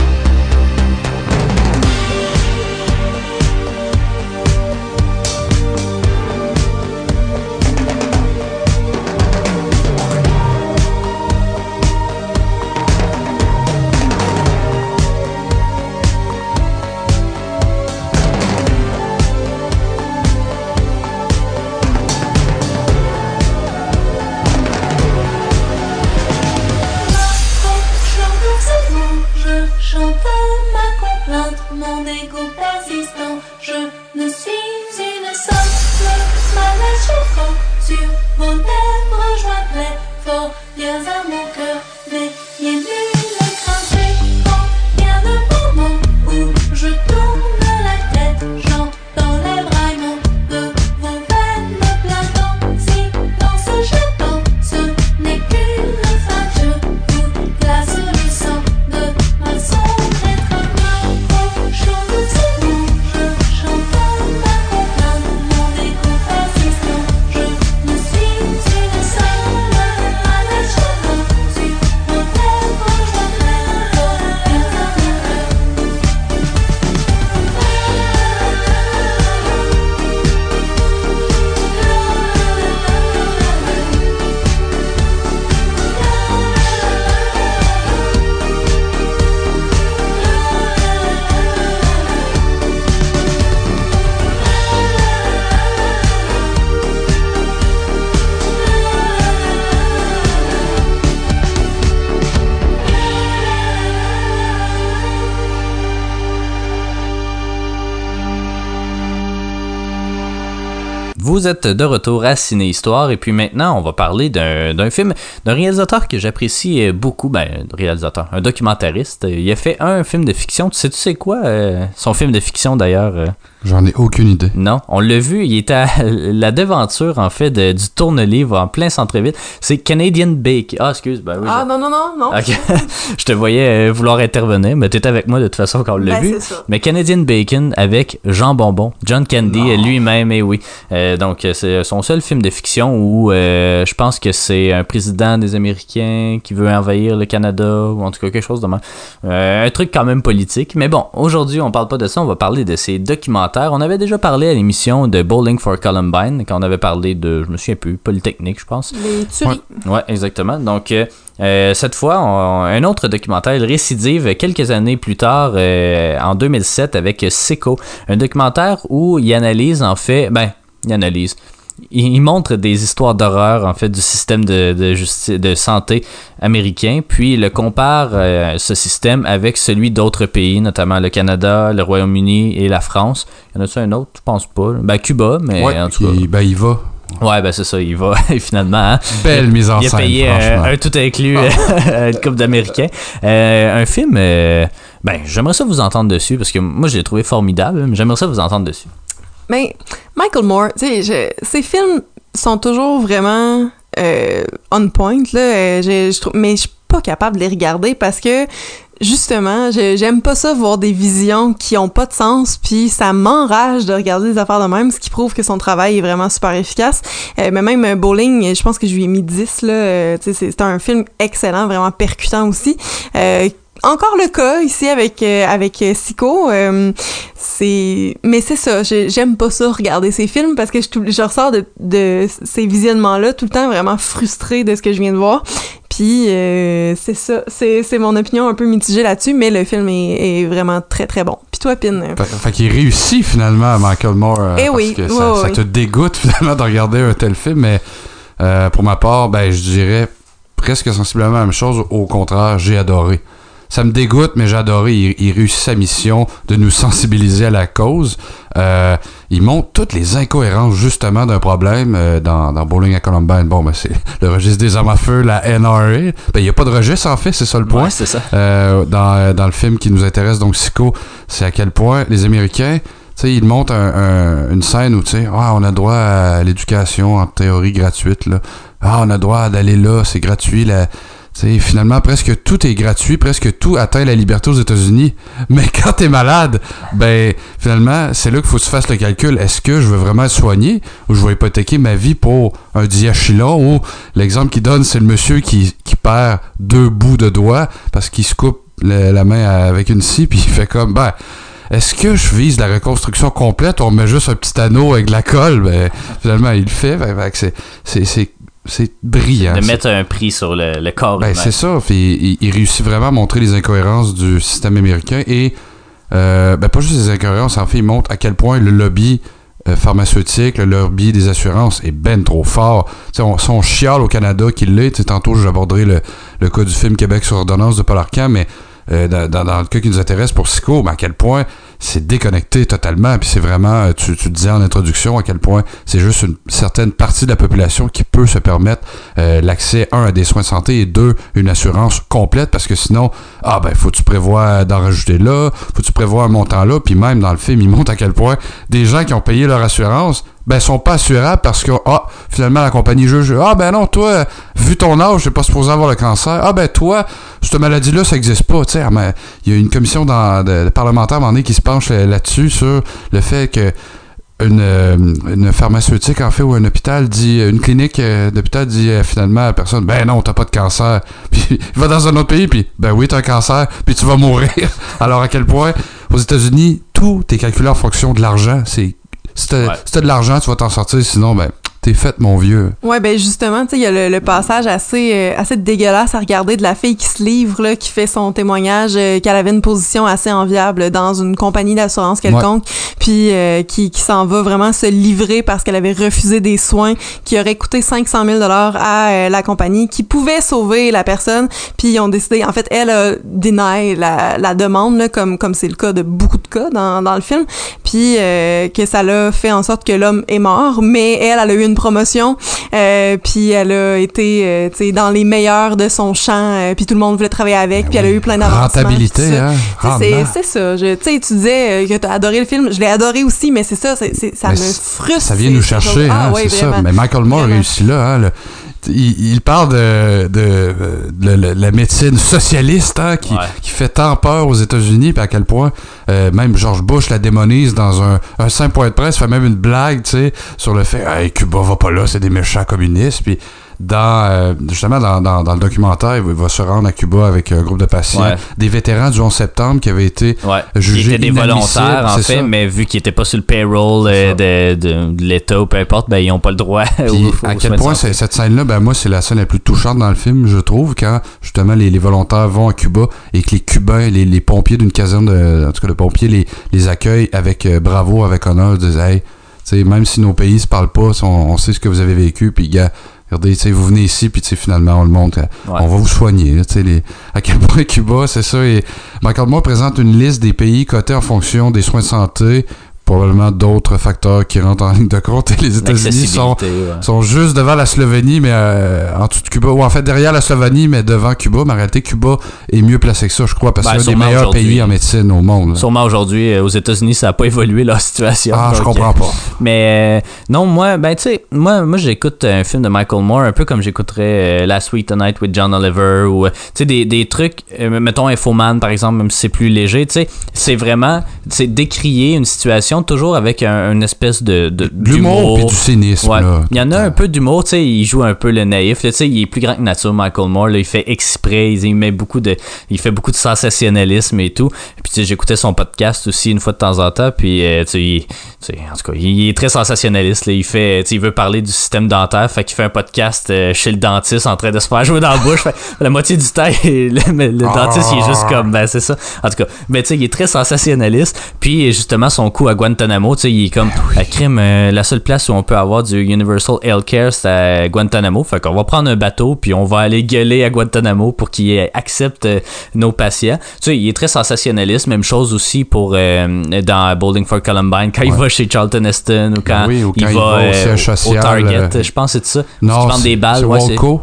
Vous êtes de retour à Ciné Histoire et puis maintenant on va parler d'un d'un film d'un réalisateur que j'apprécie euh, beaucoup, ben réalisateur, un documentariste. Il a fait un film de fiction. Tu sais tu sais quoi euh, son film de fiction d'ailleurs euh? J'en ai aucune idée. Non, on l'a vu, il était à la devanture en fait de- du tourne-livre en plein centre-ville. C'est Canadian Bake. Ah excuse, ben oui. Ah je- non, non, non, non. Ok, je te voyais vouloir intervenir, mais t'étais avec moi de toute façon quand on l'a Ben, vu. Mais Canadian Bacon avec Jean Bonbon, John Candy lui-même, et oui. Euh, donc c'est son seul film de fiction où euh, je pense que c'est un président des Américains qui veut envahir le Canada ou en tout cas quelque chose de même. Euh, un truc quand même politique. Mais bon, aujourd'hui on parle pas de ça, on va parler de ces documentaires. On avait déjà parlé à l'émission de Bowling for Columbine quand on avait parlé de, je me souviens plus, Polytechnique, je pense. Les tueries. Ouais, exactement. Donc, euh, euh, cette fois, on- un autre documentaire il récidive quelques années plus tard, euh, en 2007, avec Seco. Un documentaire où il analyse, en fait, ben, il analyse. Il il montre des histoires d'horreur en fait du système de, de, justice, de santé américain, puis il le compare euh, ce système avec celui d'autres pays, notamment le Canada, le Royaume-Uni et la France. Y en a-tu un autre? Je pense pas. Ben Cuba, mais ouais, en tout cas. il, ben, il va. Ouais, ben c'est ça, il va finalement. hein. Belle Il- mise en il a scène, payé euh, un tout inclus euh, une couple d'Américains. Euh, un film, euh, ben j'aimerais ça vous entendre dessus parce que moi je l'ai trouvé formidable, mais j'aimerais ça vous entendre dessus. Mais Michael Moore, tu sais, ses films sont toujours vraiment euh, on point, là. euh, je- je mais je suis pas capable de les regarder parce que justement, j'aime pas ça voir des visions qui ont pas de sens, puis ça m'enrage de regarder des affaires de même, ce qui prouve que son travail est vraiment super efficace. Euh, mais même euh, Bowling, je pense que je lui ai mis 10, là. euh, c'est un film excellent, vraiment percutant aussi. Euh, encore le cas ici avec euh, avec euh, Sico euh, c'est mais c'est ça j'ai- j'aime pas ça regarder ces films parce que je, ressors de, de ces visionnements là tout le temps vraiment frustrée de ce que je viens de voir puis euh, c'est ça, c'est mon opinion un peu mitigée là-dessus, mais le film est, est vraiment très très bon. Puis toi, Pin? Fait, fait qu'il réussit finalement, Michael Moore. Eh parce oui, que ouais, ça, ouais, ça te dégoûte finalement de regarder un tel film, mais pour ma part, ben je dirais presque sensiblement la même chose. Au contraire, j'ai adoré. Ça me dégoûte, mais j'ai adoré. Il, il réussit sa mission de nous sensibiliser à la cause. Euh, il montre toutes les incohérences justement d'un problème euh, dans, dans Bowling à Columbine. Bon, ben c'est le registre des armes à feu, la NRA. Ben il n'y a pas de registre en fait, c'est ça le point. Ouais, c'est ça. Euh, dans, dans le film qui nous intéresse, donc Psycho, c'est à quel point les Américains, tu sais, ils montrent un- un- une scène où, tu sais, ah, on a droit à l'éducation en théorie gratuite, là. Ah, on a droit d'aller là, c'est gratuit, là. Tu sais, finalement, presque tout est gratuit, presque tout atteint la liberté aux États-Unis. Mais quand t'es malade, ben, finalement, c'est là qu'il faut tu fasses le calcul. Est-ce que je veux vraiment être soigné ou je vais hypothéquer ma vie pour un diachylon? Ou l'exemple qu'il donne, c'est le monsieur qui, qui perd deux bouts de doigts parce qu'il se coupe la main avec une scie puis il fait comme, ben, est-ce que je vise la reconstruction complète ou on met juste un petit anneau avec de la colle? Ben, finalement, il le fait. Ben, que c'est, c'est, brillant. de mettre un prix sur le, le corps ben, c'est ça. Il, il réussit vraiment à montrer les incohérences du système américain et euh, ben, pas juste les incohérences, en fait, il montre à quel point le lobby euh, pharmaceutique, le lobby des assurances est ben trop fort. Tu sais, on, si on chiale au Canada qu'il l'est, tantôt j'aborderai le, le cas du film Québec sur ordonnance de Paul Arcand, mais euh, dans, le cas qui nous intéresse pour Psycho, ben, à quel point c'est déconnecté totalement, puis c'est vraiment, euh, tu, tu disais en introduction, à quel point c'est juste une certaine partie de la population qui peut se permettre euh, l'accès, un, à des soins de santé, et deux, une assurance complète, parce que sinon, ah ben, faut que tu prévois d'en rajouter là, faut que tu prévois un montant là, puis même dans le film, il montre à quel point des gens qui ont payé leur assurance, ben, sont pas assurables parce que, ah, finalement, la compagnie juge, ah, ben non, toi, vu ton âge, t'es pas supposé avoir le cancer. Ah, ben toi, cette maladie-là, ça existe pas. Tu sais, ah, mais il y a une commission dans, parlementaire donné qui se penche là- là-dessus sur le fait que une, euh, une pharmaceutique, en fait, ou un hôpital dit, une clinique euh, d'hôpital dit euh, finalement à personne, ben non, t'as pas de cancer. Puis il va dans un autre pays, puis ben oui, t'as un cancer, puis tu vas mourir. Alors à quel point, aux États-Unis, tout est calculé en fonction de l'argent. C'est si t'as Ouais. si t'as de l'argent, tu vas t'en sortir, sinon, ben, t'es mon vieux. Ouais, ben justement, tu sais, il y a le, le passage assez, euh, assez dégueulasse à regarder de la fille qui se livre, là, qui fait son témoignage euh, qu'elle avait une position assez enviable dans une compagnie d'assurance quelconque, puis euh, qui, qui s'en va vraiment se livrer parce qu'elle avait refusé des soins qui auraient coûté 500 000 à euh, la compagnie, qui pouvaient sauver la personne, puis ils ont décidé, en fait, elle a deny la, la demande, là, comme comme c'est le cas de beaucoup de cas dans, dans le film, puis que ça l'a fait en sorte que l'homme est mort, mais elle, elle a eu une promotion, euh, puis elle a été, euh, tu sais, dans les meilleurs de son champ, euh, puis tout le monde voulait travailler avec, puis elle a eu plein d'avancements. Rentabilité, hein? C'est ça. Je- Tu sais, tu disais que t'as adoré le film. Je l'ai adoré aussi, mais c'est ça, ça Mais me frustre. Ça vient nous chercher, hein, Ah, ouais, c'est ça. Mais Michael Moore réussit là, hein, le- il, il parle de, de, euh, de la- la médecine socialiste hein, qui, Ouais. qui fait tant peur aux États-Unis, puis à quel point euh, même George Bush la démonise dans un, un simple point de presse, fait même une blague, tu sais, sur le fait, hey, Cuba va pas là, c'est des méchants communistes, puis dans euh, justement dans, dans, dans le documentaire, il va, se rendre à Cuba avec un groupe de patients, Ouais. des vétérans du 11 septembre qui avaient été Ouais. jugés Qui étaient des volontaires, en fait, ça. mais vu qu'ils étaient pas sur le payroll euh, de, de, de l'État ou peu importe, ben, ils ont pas le droit Puis à quel point cette scène-là, ben moi, c'est la scène la plus touchante dans le film, je trouve, quand justement les, les volontaires vont à Cuba et que les Cubains, les, les pompiers d'une caserne, de, en tout cas de pompiers, les, les accueillent avec euh, bravo, avec honneur, ils disent Hey, tu sais, même si nos pays se parlent pas, on, on sait ce que vous avez vécu, puis gars, regardez, vous venez ici, puis finalement, on le montre, euh, Ouais. on va vous soigner, là, les- à quel point Cuba, c'est ça, et Michael Moore présente une liste des pays cotés en fonction des soins de santé, probablement d'autres facteurs qui rentrent en ligne de compte, et les États-Unis sont ouais. sont juste devant la Slovénie, mais euh, en dessous de Cuba. Ou en fait, derrière la Slovénie, mais devant Cuba. Mais en réalité, Cuba est mieux placé que ça, je crois, parce Ben, que c'est un des meilleurs pays en médecine au monde. là. Sûrement aujourd'hui, euh, aux États-Unis, ça a pas évolué leur situation. Ah, je donc, comprends euh, pas. Mais euh, non, moi, ben tu sais, moi, moi j'écoute un film de Michael Moore un peu comme j'écouterais euh, Last Week Tonight with John Oliver ou euh, tu sais des, des trucs, euh, mettons Infoman par exemple, même si c'est plus léger, tu sais, c'est vraiment, c'est décrier une situation toujours avec un, une espèce de, de l'humour puis du cynisme. Ouais. là. Il y en a un peu d'humour, tu sais, il joue un peu le naïf, tu sais, il est plus grand que nature, Michael Moore, là, il fait exprès, il, met beaucoup de, il fait beaucoup de sensationnalisme et tout. Puis tu sais, j'écoutais son podcast aussi une fois de temps en temps, puis euh, tu sais, il- tu sais, en tout cas, il est très sensationnaliste, là, il fait, tu sais, il veut parler du système dentaire, fait qu'il fait un podcast euh, chez le dentiste en train de se faire jouer dans la bouche, fait, la moitié du temps, le, dentiste, il est juste comme, ben c'est ça. En tout cas, mais tu sais, il est très sensationnaliste, puis justement son coup à Guantanamo, tu sais, il est comme, la crime, euh, la seule place où on peut avoir du Universal Healthcare, c'est à Guantanamo. Fait qu'on va prendre un bateau, puis on va aller gueuler à Guantanamo pour qu'il accepte euh, nos patients. Tu sais, il est très sensationnaliste. Même chose aussi pour euh, dans Bowling for Columbine, quand il va chez Charlton Heston ou quand, Oui, ou quand il il va, va au Target. Je pense que c'est ça. Non, vendent des balles. c'est ouais, Walco.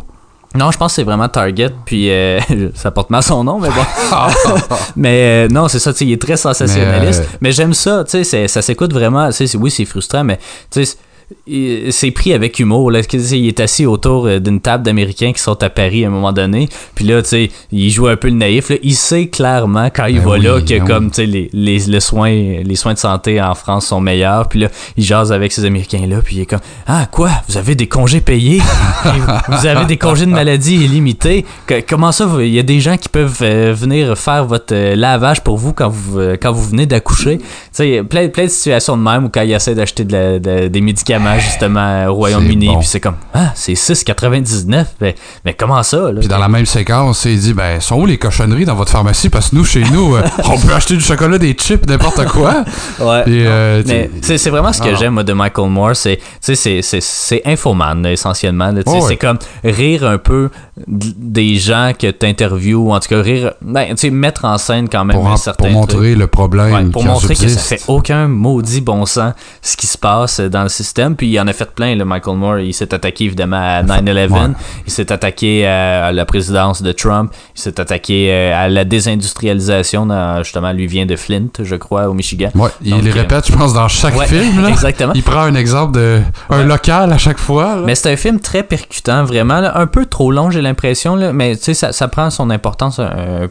Non, je pense que c'est vraiment Target, puis euh, ça porte mal son nom, mais bon. mais euh, non, c'est ça, tu sais, il est très sensationnaliste. Mais, euh, Mais, j'aime ça, tu sais, ça s'écoute vraiment. Tu sais, c'est- oui, c'est frustrant, mais tu sais, c'est- il- c'est pris avec humour. Là. Il est assis autour euh, d'une table d'Américains qui sont à Paris à un moment donné. Puis là, tu sais, il joue un peu le naïf. là. Il sait clairement quand il Ben va oui, là que ben comme oui. tu sais, les, les, le soin, les soins de santé en France sont meilleurs. Puis là, il jase avec ces Américains-là. Puis il est comme Ah, quoi? Vous avez des congés payés? Vous avez des congés de maladie illimités? Comment ça Il y a des gens qui peuvent euh, venir faire votre euh, lavage pour vous quand vous, euh, quand vous venez d'accoucher. Tu sais, plein, plein de situations de même où quand il essaie d'acheter de- des médicaments justement au Royaume-Uni. Bon. Puis c'est comme Ah, c'est 6,99. Mais, mais comment ça là? Puis dans la même séquence, il dit ben sont où les cochonneries dans votre pharmacie? Parce que nous chez nous euh, on peut acheter du chocolat, des chips, n'importe quoi. Ouais. Euh, c'est c'est vraiment ce que Ah. j'aime moi, de Michael Moore, c'est c'est c'est c'est infoman essentiellement. Oh, ouais. C'est comme rire un peu des gens que tu interviews, ou en tout cas rire, ben, tu sais, mettre en scène quand même pour, un certain pour montrer truc. le problème Ouais, pour montrer que ça fait aucun maudit bon sens ce qui se passe dans le système. Puis il en a fait plein, le Michael Moore. Il s'est attaqué évidemment à 9-11. Ouais. Il s'est attaqué à, la présidence de Trump. Il s'est attaqué euh, à la désindustrialisation. dans- justement, lui vient de Flint, je crois, au Michigan. Ouais, il Donc, euh, répète, je pense, dans chaque ouais, film. Là. exactement. Il prend un exemple de un local à chaque fois. là. Mais c'est un film très percutant, vraiment. là. un peu trop long, j'ai l'impression. là, Mais tu sais, ça, prend son importance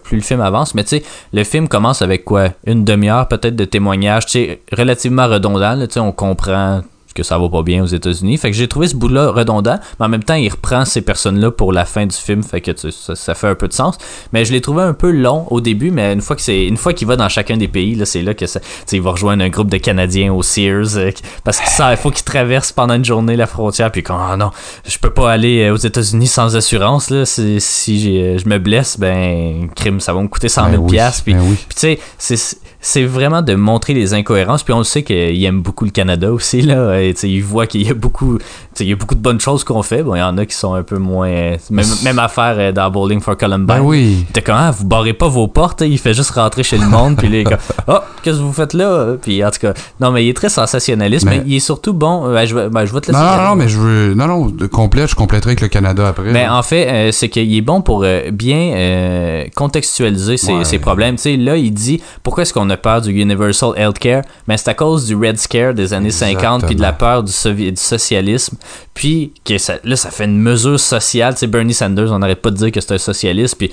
plus le film avance. Mais tu sais, le film commence avec quoi? Une demi-heure peut-être de témoignages, tu sais, relativement redondant. tu sais, on comprend que ça va pas bien aux États-Unis. Fait que j'ai trouvé ce bout-là redondant, mais en même temps, il reprend ces personnes-là pour la fin du film, fait que tu ça, ça fait un peu de sens. Mais je l'ai trouvé un peu long au début, mais une fois que c'est une fois qu'il va dans chacun des pays, là, c'est là que ça, il va rejoindre un groupe de Canadiens au Sears, euh, parce que ça, il faut qu'il traverse pendant une journée la frontière, puis quand ah non, je peux pas aller euh, aux États-Unis sans assurance là. Si, si j'ai- je me blesse, ben crime, ça va me coûter 100 000 Ben oui, piastres, puis ben oui. puis tu sais, c'est- c'est vraiment de montrer les incohérences. Puis on le sait qu'il aime beaucoup le Canada aussi. Là. Et, il voit qu'il y a beaucoup il y a beaucoup de bonnes choses qu'on fait. Bon, il y en a qui sont un peu moins... euh, Même, même affaire euh, dans Bowling for Columbine. Ben oui. T'es comme, ah, vous barrez pas vos portes. hein. Il fait juste rentrer chez le monde. puis là, il est comme, oh, qu'est-ce que vous faites là? Puis en tout cas, non, mais il est très sensationnaliste. Mais, Mais- il est surtout bon... euh, je, vais- ben, je vais te Non, laisser... non, non, aller. mais je veux. Non, non, de complet, je compléterai avec le Canada après. Mais en fait, euh, c'est qu'il est bon pour bien contextualiser ses, Ouais. ses problèmes. Tu sais, là, il dit pourquoi est-ce qu'on a peur du Universal Healthcare? Ben, c'est à cause du Red Scare des années 50 puis de la peur du, sovi- du socialisme. Puis que là, ça fait une mesure sociale. Tu sais, Bernie Sanders, on n'arrête pas de dire que c'est un socialiste. Puis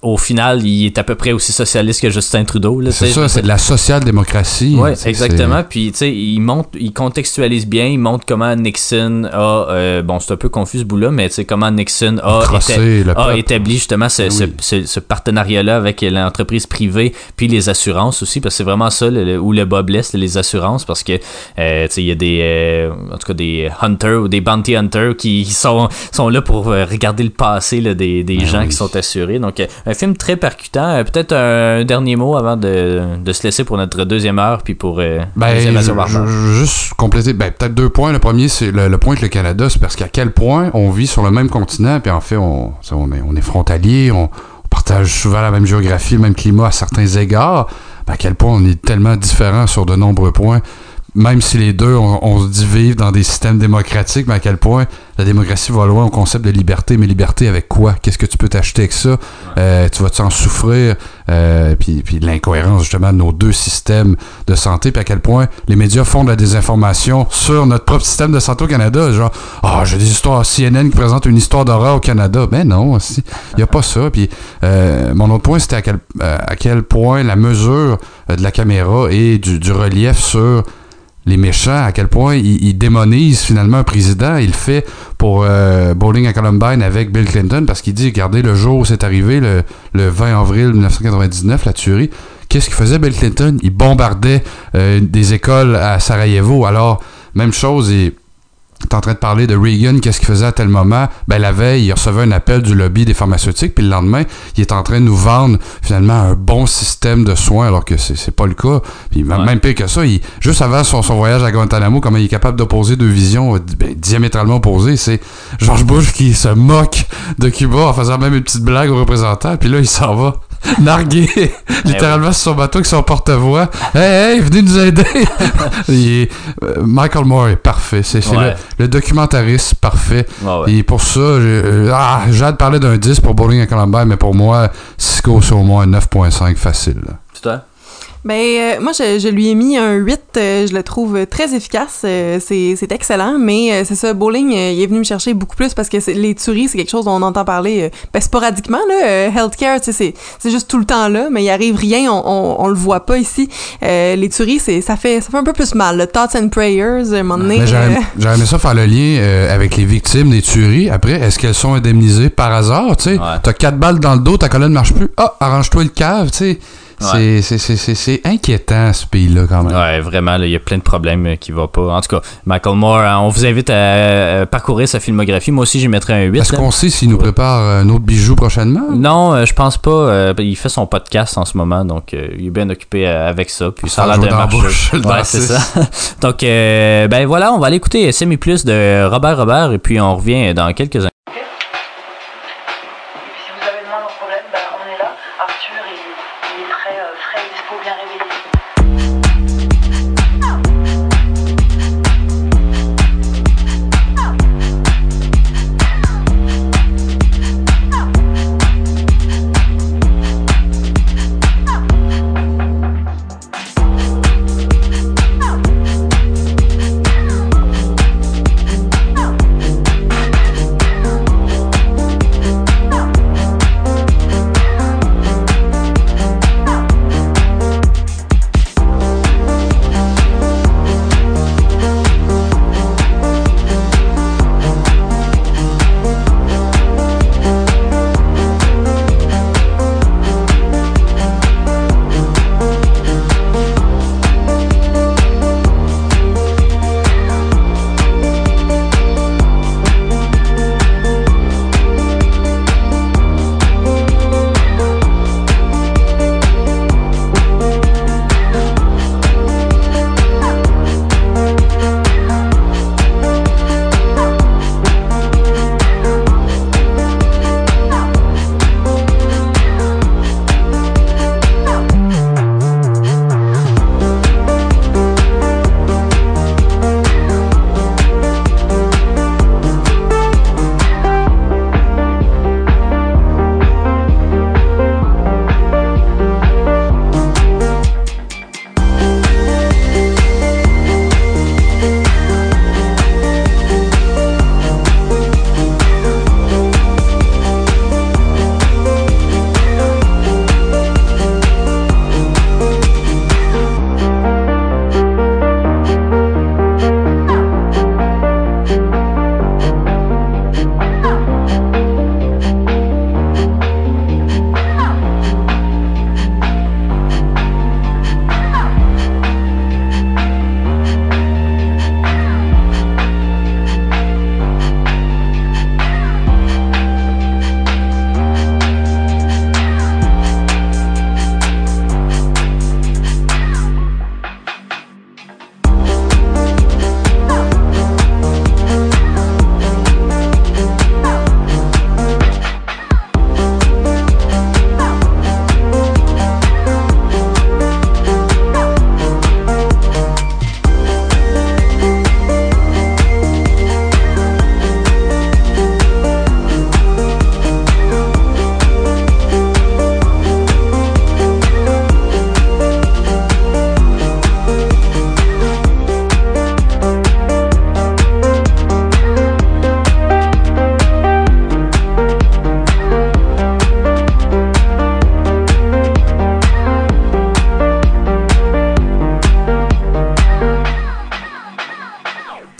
au final, il est à peu près aussi socialiste que Justin Trudeau. c'est ça, c'est de la social-démocratie. C'est- exactement. Puis, tu sais, il il contextualise bien, il montre comment Nixon a, euh, bon, c'est un peu confus ce bout-là, mais tu sais, comment Nixon a, éta- établi justement ce, Ben ce- oui. ce- ce partenariat-là avec l'entreprise privée, puis les assurances aussi, parce que c'est vraiment ça le- où le bas blesse, les assurances, parce que, euh, tu sais, il y a des, euh, en tout cas, des hunters ou des bounty hunters qui sont, sont là pour regarder le passé là, des, des Ben gens oui. qui sont assurés. Donc, un film très percutant. Euh, Peut-être un dernier mot avant de, de se laisser pour notre deuxième heure, puis pour euh, Ben, deuxième je, juste compléter, ben, peut-être deux points. Le premier, c'est le, le point avec le Canada, c'est parce qu'à quel point on vit sur le même continent, puis en fait, on, on, est, on est frontalier, on, on partage souvent la même géographie, le même climat à certains égards. Ben, à quel point on est tellement différents sur de nombreux points. Même si les deux, on, on se dit vivre dans des systèmes démocratiques, mais à quel point la démocratie va loin au concept de liberté. Mais liberté avec quoi? Qu'est-ce que tu peux t'acheter avec ça? Euh, tu vas-tu en souffrir? Euh, puis, puis l'incohérence, justement, de nos deux systèmes de santé, puis à quel point les médias font de la désinformation sur notre propre système de santé au Canada. Genre, ah, j'ai des histoires CNN qui présentent une histoire d'horreur au Canada. Ben non, il n'y a pas ça. Puis euh, mon autre point, c'était à quel, euh, à quel point la mesure euh, de la caméra et du, du relief sur les méchants, à quel point ils, démonisent finalement un président. Il le fait pour euh, Bowling à Columbine avec Bill Clinton parce qu'il dit, regardez, le jour où c'est arrivé, le, le 20 avril 1999, la tuerie, qu'est-ce qu'il faisait Bill Clinton? Il bombardait euh, des écoles à Sarajevo. Alors, même chose, et T'es en train de parler de Reagan, qu'est-ce qu'il faisait à tel moment? Ben, la veille, il recevait un appel du lobby des pharmaceutiques, puis le lendemain, il est en train de nous vendre, finalement, un bon système de soins, alors que c'est c'est pas le cas. Puis Ouais. même pire que ça, il, juste avant son, son voyage à Guantanamo, comment il est capable d'opposer deux visions euh, ben, diamétralement opposées, c'est George Bush qui se moque de Cuba en faisant même une petite blague aux représentants, puis là, il s'en va narguer littéralement sur son bateau avec son porte-voix. Hey, hey, venez nous aider! Il est- euh, Michael Moore est parfait. C'est Ouais. le, le documentariste parfait. Ouais. Et pour ça, j'ai- euh, ah, Jade parlait d'un 10 pour Bowling à Columbine, mais pour moi, Cisco, c'est au moins un 9.5 facile. là. Toi? Ben, euh, moi, je, je lui ai mis un 8. euh, je le trouve très efficace. euh, c'est c'est excellent. Mais euh, c'est ça, Bowling, euh, il est venu me chercher beaucoup plus parce que les tueries, c'est quelque chose dont on entend parler euh, ben, sporadiquement. Là, euh, healthcare, tu sais, c'est c'est juste tout le temps là, mais il arrive rien, on, on, on le voit pas ici. Euh, les tueries, c'est ça fait, ça fait un peu plus mal. Le Thoughts and Prayers, à un moment donné. J'aurais aimé ça faire le lien euh, avec les victimes des tueries. Après, est-ce qu'elles sont indemnisées par hasard? Tu sais, Ouais. t'as quatre balles dans le dos, ta colonne marche plus. Ah, arrange-toi le cave, tu sais. C'est- inquiétant, ce pays-là, quand même. Ouais, vraiment, là, il y a plein de problèmes euh, qui vont pas. En tout cas, Michael Moore, hein, on vous invite à euh, parcourir sa filmographie. Moi aussi, j'y mettrais un 8. Est-ce qu'on sait s'il nous prépare un autre bijou prochainement? Non, euh, je pense pas. euh, il fait son podcast en ce moment, donc euh, il est bien occupé euh, avec ça. Puis ça a l'air de marcher. Ouais, c'est ça. donc, euh, ben voilà, on va aller écouter Semi Plus de Robert Robert et puis on revient dans quelques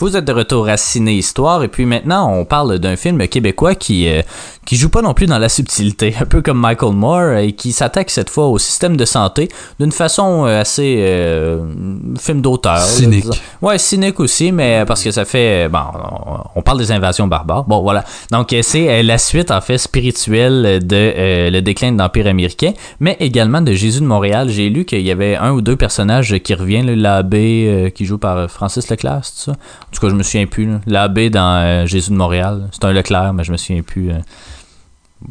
Vous êtes de retour à Ciné Histoire et puis maintenant on parle d'un film québécois qui euh, qui joue pas non plus dans la subtilité, un peu comme Michael Moore et qui s'attaque cette fois au système de santé d'une façon euh, assez euh, film d'auteur. Cynique. Ouais, cynique aussi, mais parce que ça fait bon, on- parle des invasions barbares. Bon, voilà. Donc euh, c'est euh, la suite en fait spirituelle de euh, le déclin de l'empire américain, mais également de Jésus de Montréal. J'ai lu qu'il y avait un ou deux personnages qui reviennent, l'abbé qui joue par Francis Leclerc, c'est ça? En tout cas, je me souviens plus. L'abbé dans Jésus de Montréal, c'est un Leclerc, mais je me souviens plus.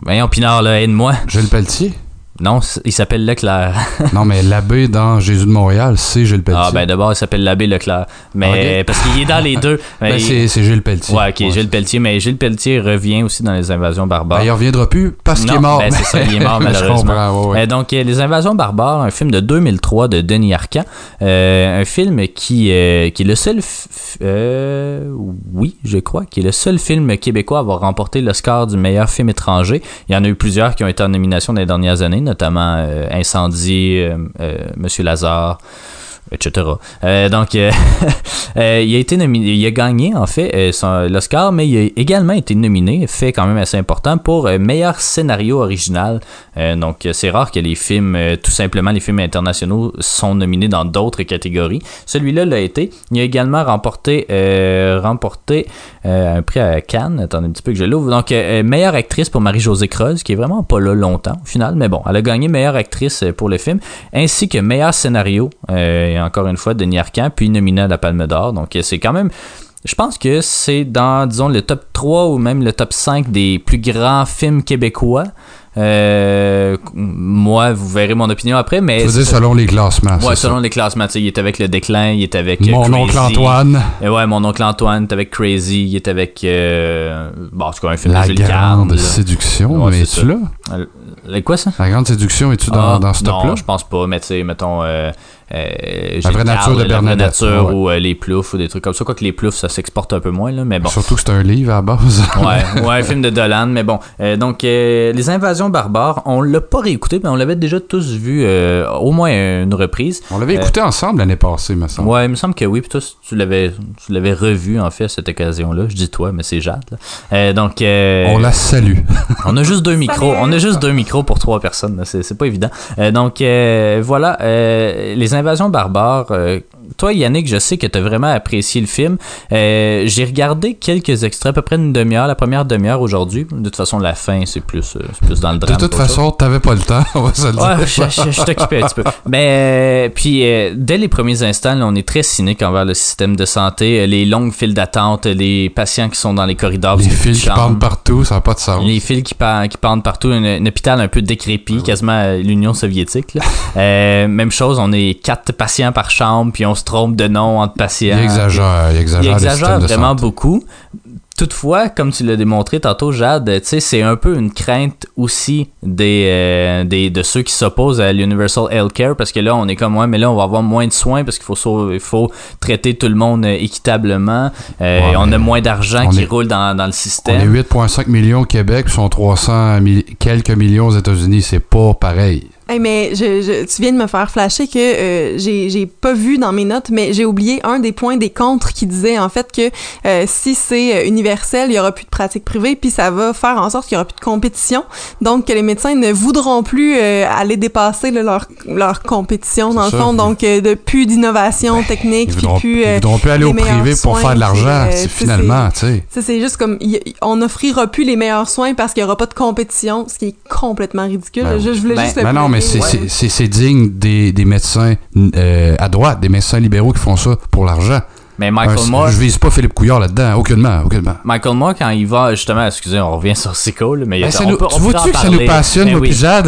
Voyons, Pinard, là, aide-moi. Gilles Pelletier? Non, il s'appelle Leclerc. non, mais l'abbé dans Jésus de Montréal, c'est Gilles Pelletier. Ah ben d'abord il s'appelle l'abbé Leclerc, mais parce qu'il est dans les deux. Ben, il- c'est Gilles Pelletier. Ouais, ok, Gilles Pelletier, mais Gilles Pelletier revient aussi dans les invasions barbares. Ben, il reviendra plus parce qu'il est mort. ben, c'est ça, il est mort Je malheureusement. comprends, ouais, ouais. Euh, donc, euh, Les Invasions barbares, un film de 2003 de Denis Arcand. Euh, un film qui, euh, qui est le seul. f- euh, oui, je crois, qui est le seul film québécois à avoir remporté l'Oscar du meilleur film étranger. Il y en a eu plusieurs qui ont été en nomination dans les dernières années, notamment euh, Incendie, euh, euh, Monsieur Lazare etc. Euh, donc, euh, euh, il a été nominé, il a gagné en fait l'Oscar, mais il a également été nominé, fait quand même assez important, pour meilleur scénario original. Donc, c'est rare que les films, tout simplement les films internationaux, sont nominés dans d'autres catégories. Celui-là l'a été. Il a également remporté, remporté un prix à Cannes. Attendez un petit peu que je l'ouvre. Donc, meilleure actrice pour Marie-Josée Creuse, qui est vraiment pas là longtemps au final, mais bon, elle a gagné meilleure actrice pour le film, ainsi que meilleur scénario. Et encore une fois, Denis Arcand, puis nominé à la Palme d'Or. Donc, c'est quand même. Je pense que c'est dans, disons, le top 3 ou même le top 5 des plus grands films québécois. Euh, moi, vous verrez mon opinion après, mais. Selon les classements. Ouais, c'est selon ça. les classements. Il est avec Le Déclin, il est avec. euh, Mon Crazy. oncle Antoine. Euh, ouais, mon oncle Antoine, il est avec Crazy, il est avec. Euh... Bon, en tout cas, un film La de Jules Carne, grande là. séduction, Ouais, mais c'est là? Le- quoi ça? La grande séduction, es-tu dans, Ah, dans ce top-là? Non, je pense pas, mais tu sais, mettons. Euh, euh, La vraie nature de La vraie Bernadette, nature ouais. ou euh, les ploufs ou des trucs comme ça. Quoique les ploufs, ça s'exporte un peu moins, là, mais bon. Surtout que c'est un livre à la base. ouais, ouais, un film de Dolan, mais bon. Euh, donc, Les Invasions barbares, on l'a pas réécouté, mais on l'avait déjà tous vu au moins une reprise. On l'avait écouté ensemble l'année passée, me semble. Ouais, il me semble que oui. Puis toi, tu l'avais, tu l'avais revu en fait à cette occasion-là. Je dis toi, mais c'est Jade. là. Donc, On la salue. on a juste deux micros. On a juste deux micros pour trois personnes. c'est pas évident. Euh, donc euh, voilà, euh, les invasions barbares. Toi, Yannick, je sais que tu as vraiment apprécié le film. Euh, j'ai regardé quelques extraits, à peu près une demi-heure, la première demi-heure aujourd'hui. De toute façon, la fin, c'est plus, euh, c'est plus dans le De drame. toute qu'autre chose. façon, t'avais pas le temps, on va se le dire. Ouais, je, je, je t'occupais un petit peu. Mais euh, puis euh, dès les premiers instants, là, on est très cynique envers le système de santé, les longues files d'attente, les patients qui sont dans les corridors, Les fils de qui pendent partout, ça n'a pas de sens. Les fils qui, pendent partout, un, un hôpital un peu décrépit, quasiment à l'Union soviétique. là. Même chose, on est quatre patients par chambre, puis on se trompe de nom entre patients. Il exagère, il exagère, Il exagère vraiment beaucoup. Toutefois, comme tu l'as démontré tantôt, Jade, c'est un peu une crainte aussi des, euh, des, de ceux qui s'opposent à l'Universal Healthcare parce que là, on est comme, ouais, mais là, on va avoir moins de soins parce qu'il faut, sauver- faut traiter tout le monde euh, équitablement. Euh, Ouais, on a moins d'argent qui est- roule dans, dans le On est système. 8,5 millions au Québec, puis sont 300 mi- quelques millions aux États-Unis. C'est pas pareil. Hey, mais je, je- tu viens de me faire flasher que euh, j'ai j'ai pas vu dans mes notes, mais j'ai oublié un des points des contres qui disait en fait que euh, si c'est euh, universel, il y aura plus de pratique privée, puis ça va faire en sorte qu'il y aura plus de compétition. Donc que les médecins ne voudront plus euh, aller dépasser là, leur, leur compétition dans le fond. Donc euh, de plus d'innovation technique, Ils voudront, plus. ils euh, voudront plus aller au privé pour soins, faire de l'argent. finalement, tu sais. ça, c'est juste comme, y- on n'offrira plus les meilleurs soins parce qu'il n'y aura pas de compétition, ce qui est complètement ridicule. Ben je, je voulais ben- juste le Mais non, mais. C'est- digne des, des médecins euh, à droite, des médecins libéraux qui font ça pour l'argent. Mais Michael Moore, Je vise pas Philippe Couillard là-dedans, aucunement, aucunement. Michael Moore, quand il va, justement, excusez, on revient sur Sicko, là, mais il y a- Ben, ça on nous- peut- on tu vois-tu que ça nous parler. passionne, Ben moi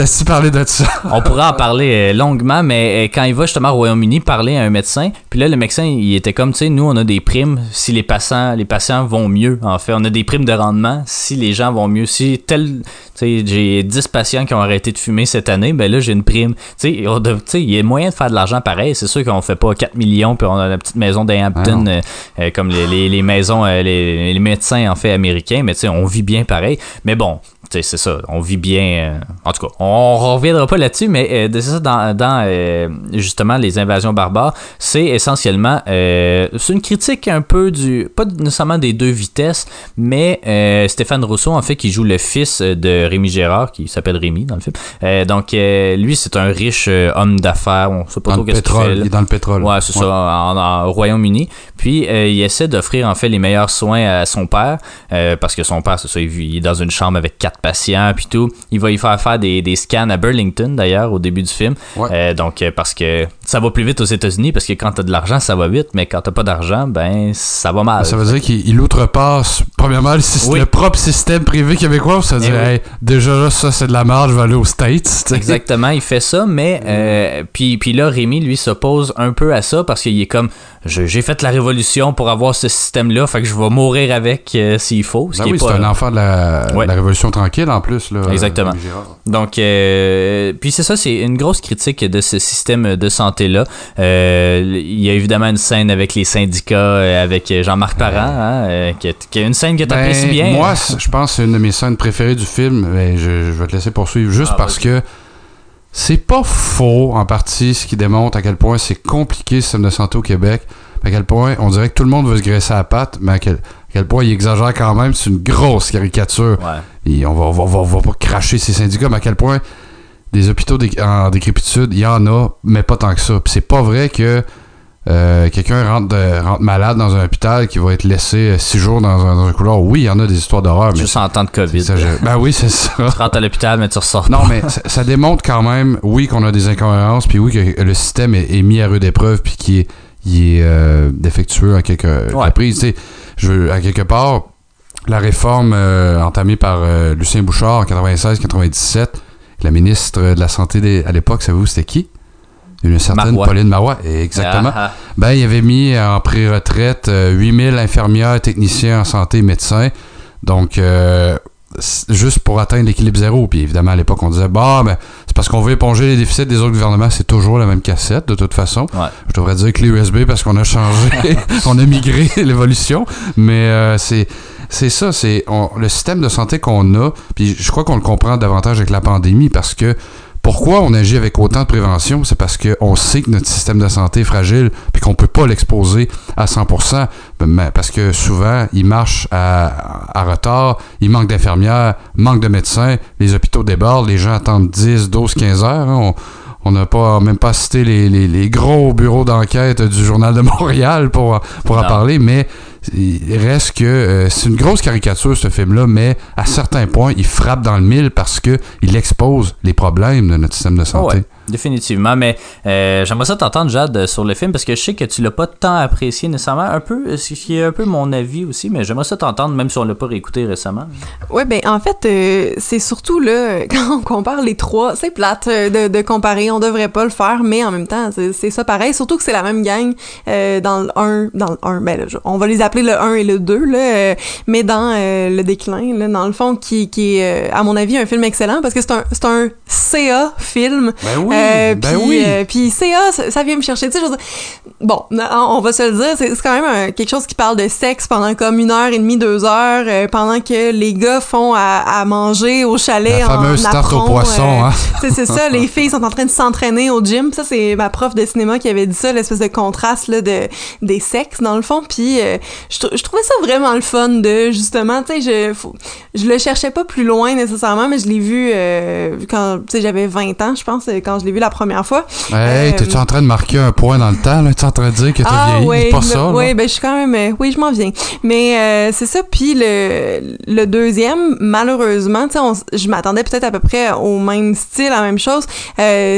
se parler de ça? On pourrait en parler euh, longuement, mais euh, quand il va justement au Royaume-Uni parler à un médecin, puis là, le médecin, il était comme, tu sais, nous, on a des primes si les patients, les patients vont mieux, en fait. On a des primes de rendement si les gens vont mieux. Si tel, j'ai 10 patients qui ont arrêté de fumer cette année, ben là, j'ai une prime. Tu sais, il y a moyen de faire de l'argent pareil. C'est sûr qu'on fait pas 4 millions, puis on a la petite maison Ah d'Hampton usines, euh, euh, comme les, les, les maisons, euh, les, les médecins en fait américains, mais tu sais, on vit bien pareil. Mais bon, tu sais, c'est ça, on vit bien. euh, en tout cas, on reviendra pas là-dessus, mais de ça, dans, dans justement les invasions barbares, c'est essentiellement, c'est une critique un peu du, pas nécessairement des deux vitesses, mais Stéphane Rousseau, en fait, qui joue le fils de Rémi Gérard, qui s'appelle Rémi dans le film. Euh, donc, euh, lui, c'est un riche euh, homme d'affaires, on sait pas Dans trop le qu'est-ce qu'il fait. pétrole. là. Il est dans le pétrole. Ouais, c'est ça, en- en- au Royaume-Uni. Puis, euh, il essaie d'offrir, en fait, les meilleurs soins à son père, euh, parce que son père, c'est ça, il est dans une chambre avec quatre patients, puis tout. Il va y faire faire des, des scans à Burlington, d'ailleurs, au début du film. Ouais. Euh, donc, euh, parce que ça va plus vite aux États-Unis, parce que quand t'as de l'argent, ça va vite, mais quand t'as pas d'argent, ben, ça va mal. Ça veut dire qu'il il outrepasse, premièrement, le, syst- Oui. le propre système privé québécois. Ça veut Eh dire, oui. hey, déjà, là, ça, c'est de la merde, je vais aller aux States. Exactement, il fait ça, mais euh, puis, puis là, Rémi, lui, s'oppose un peu à ça parce qu'il est comme j'ai fait la révolution pour avoir ce système-là, fait que je vais mourir avec euh, s'il faut. Ce Ben qui oui, c'est un enfant de la, Ouais. de la Révolution tranquille, en plus. Là, Exactement. Donc, euh, puis c'est ça, c'est une grosse critique de ce système de santé-là. Euh, Il y a évidemment une scène avec les syndicats, avec Jean-Marc Parent, hein, qui, est, qui est une scène que tu Ben, apprécies bien. Moi, je pense que c'est une de mes scènes préférées du film. Mais je, je vais te laisser poursuivre juste Ah, parce que c'est pas faux, en partie, ce qui démontre à quel point c'est compliqué le système de santé au Québec. À quel point on dirait que tout le monde veut se graisser à la patte, mais à quel, à quel point il exagère quand même. C'est une grosse caricature. Ouais. Et on va, va, va- va pas cracher ces syndicats, mais à quel point des hôpitaux en décrépitude, il y en a, mais pas tant que ça. Puis c'est pas vrai que euh, quelqu'un rentre, rentre malade dans un hôpital qui va être laissé euh, six jours dans un, dans un couloir. Oui, il y en a des histoires d'horreur, mais Juste en temps de COVID. Ben oui, c'est ça. Tu rentres à l'hôpital, mais tu ressors Non, pas. mais ça, ça démontre quand même, oui, qu'on a des incohérences, puis oui, que le système est, est mis à rude épreuve, puis qu'il est, il est euh, défectueux à quelques Ouais. reprises. Je veux, à quelque part, la réforme euh, entamée par Lucien Bouchard en 96-97, la ministre de la Santé des- à l'époque, savez-vous, c'était qui? Une certaine Marois. Pauline Marois. Exactement. Ah, ah. Ben, il avait mis en pré-retraite euh, 8000 infirmières, techniciens en santé, médecins. Donc, euh, juste pour atteindre l'équilibre zéro. Puis évidemment, à l'époque, on disait, bah, ben, c'est parce qu'on veut éponger les déficits des autres gouvernements. C'est toujours la même cassette, de toute façon. Ouais. Je devrais dire clé USB parce qu'on a changé, on a migré l'évolution. Mais euh, c'est. C'est ça, c'est le système de santé qu'on a, puis je crois qu'on le comprend davantage avec la pandémie parce que pourquoi on agit avec autant de prévention, c'est parce qu'on sait que notre système de santé est fragile puis qu'on peut pas l'exposer à 100%, mais- parce que souvent, il marche à, à retard, il manque d'infirmières, manque de médecins, les hôpitaux débordent, les gens attendent 10, 12, 15 heures. hein. On- n'a pas même pas cité les, les- les gros bureaux d'enquête du Journal de Montréal pour, pour en parler, mais il reste que euh, c'est une grosse caricature ce film-là, mais à certains points, il frappe dans le mille parce que il expose les problèmes de notre système de santé. Ouais, définitivement. Mais euh, j'aimerais ça t'entendre, Jade, sur le film, parce que je sais que tu l'as pas tant apprécié nécessairement. Un peu, euh, ce qui est un peu mon avis aussi, mais j'aimerais ça t'entendre, même si on l'a pas réécouté récemment. Ouais, ben en fait, euh, c'est surtout là, quand on compare les trois, c'est plate de, de comparer, on devrait pas le faire, mais en même temps, c'est ça pareil, surtout que c'est la même gang euh, dans le 1, dans le 1, ben là, on va les appeler le 1 et le 2, là, euh, mais dans euh, le déclin, là, dans le fond, qui, qui est, euh, à mon avis, un film excellent, parce que c'est un, c'est un CA film. Ben oui, Euh, ben puis, oui. euh, puis CA, ça, ça vient me chercher. Tu sais, je bon, on va se le dire, c'est quand même un- quelque chose qui parle de sexe pendant comme une heure et demie, deux heures, euh, pendant que les gars font à, à manger au chalet La en tarte au poisson, hein. c'est ça, les filles sont en train de s'entraîner au gym. Ça, c'est ma prof de cinéma qui avait dit ça, l'espèce de contraste là, de, des sexes, dans le fond. Puis je, trou- je trouvais ça vraiment le fun de, justement, tu sais, je, faut- je le cherchais pas plus loin nécessairement, mais je l'ai vu euh, quand, tu sais, j'avais 20 ans, je pense, quand je l'ai vu la première fois. Hey, Euh, t'es-tu en train de marquer un point dans le temps? là? T'es en train de dire que t'as ah, vieilli? ouais, pas ça, ouais, ben je suis quand même, euh, oui, je m'en viens. Mais euh, c'est ça. Puis le, le deuxième, malheureusement, tu sais, je m'attendais peut-être à peu près au même style, à la même chose.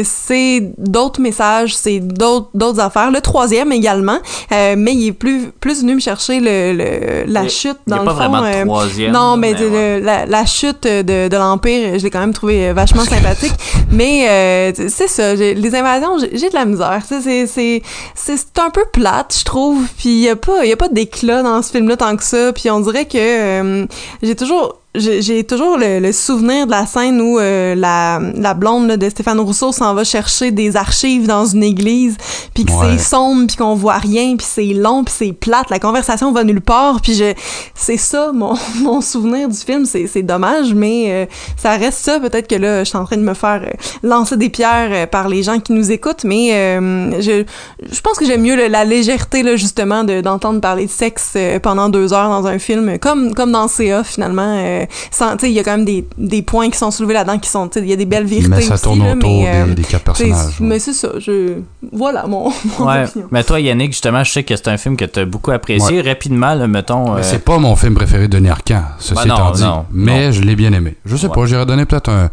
C'est d'autres messages, c'est d'autres d'autres affaires. Le troisième également, mais il est plus plus venu me chercher le, le la chute dans pas le fond. vraiment de euh, troisième, non, mais, mais de- ouais. le- la, la chute de, de l'empire, je l'ai quand même trouvé euh, vachement sympathique. Mais euh, c'est ça, les invasions, j'ai de la misère. C'est c'est c'est c'est un peu plate, je trouve. Puis il y a pas il y a pas d'éclat dans ce film-là tant que ça. Puis on dirait que euh, j'ai toujours j'ai toujours le, le souvenir de la scène où euh, la, la blonde là, de Stéphane Rousseau s'en va chercher des archives dans une église, puis que Ouais. c'est sombre, puis qu'on voit rien, puis c'est long, puis c'est plate, la conversation va nulle part, puis je c'est ça mon, mon souvenir du film, c'est c'est dommage, mais euh, ça reste ça. Peut-être que là, je suis en train de me faire euh, lancer des pierres euh, par les gens qui nous écoutent, mais euh, je, je pense que j'aime mieux le- la légèreté, là, justement, de- d'entendre parler de sexe pendant deux heures dans un film, comme, comme dans CA, finalement. Sans- tu sais, il y a quand même des, des points qui sont soulevés là-dedans, qui sont, tu sais, il y a des belles vérités Mais ça aussi, tourne là, autour mais, euh, des, des quatre personnages. Mais c'est ça, je... Voilà mon, mon Ouais. opinion. Mais toi, Yannick, justement, je sais que c'est un film que tu as beaucoup apprécié. Rapidement, là, mettons. Mais euh, c'est pas mon film préféré de Denis Arcand, ceci Ben non, étant dit. non, mais je l'ai bien aimé. Je sais Ouais. pas, j'irais donner peut-être un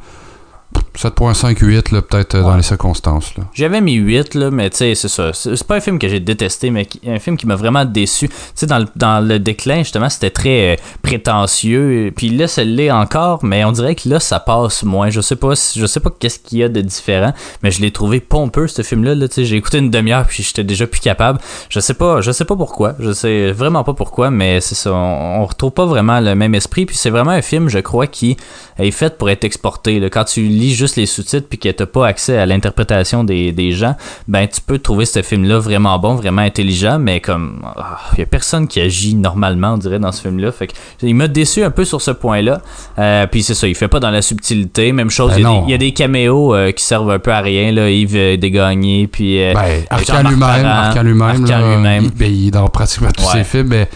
7.5-8, là, peut-être euh, dans les circonstances. J'avais mis 8, là, mais tu sais, c'est ça. C'est pas un film que j'ai détesté, mais qui- un film qui m'a vraiment déçu. Tu sais, dans le, dans le déclin, justement, c'était très euh, prétentieux. Puis là, ça l'est encore, mais on dirait que là, ça passe moins. Je sais pas, si- je sais pas qu'est-ce qu'il y a de différent, mais je l'ai trouvé pompeux, ce film-là. Là, tu sais, j'ai écouté une demi-heure, puis j'étais déjà plus capable. Je sais pas, je sais pas pourquoi. Je sais vraiment pas pourquoi, mais c'est ça. On, on retrouve pas vraiment le même esprit. Puis c'est vraiment un film, je crois, qui est fait pour être exporté. là. Quand tu lis juste les sous-titres puis que t'as pas accès à l'interprétation des, des gens, ben tu peux trouver ce film-là vraiment bon, vraiment intelligent, mais comme il y a personne qui agit normalement, on dirait, dans ce film-là. Fait que il m'a déçu un peu sur ce point-là. Euh, puis c'est ça, il fait pas dans la subtilité. Même chose, Ben il y, a des- il y a des caméos euh, qui servent un peu à rien. Là. Yves euh, Desgagnés, puis euh, Ben, Jean-Marc lui-même, Arcand lui-même, il, ben, il est dans pratiquement tous Ouais. ses films, mais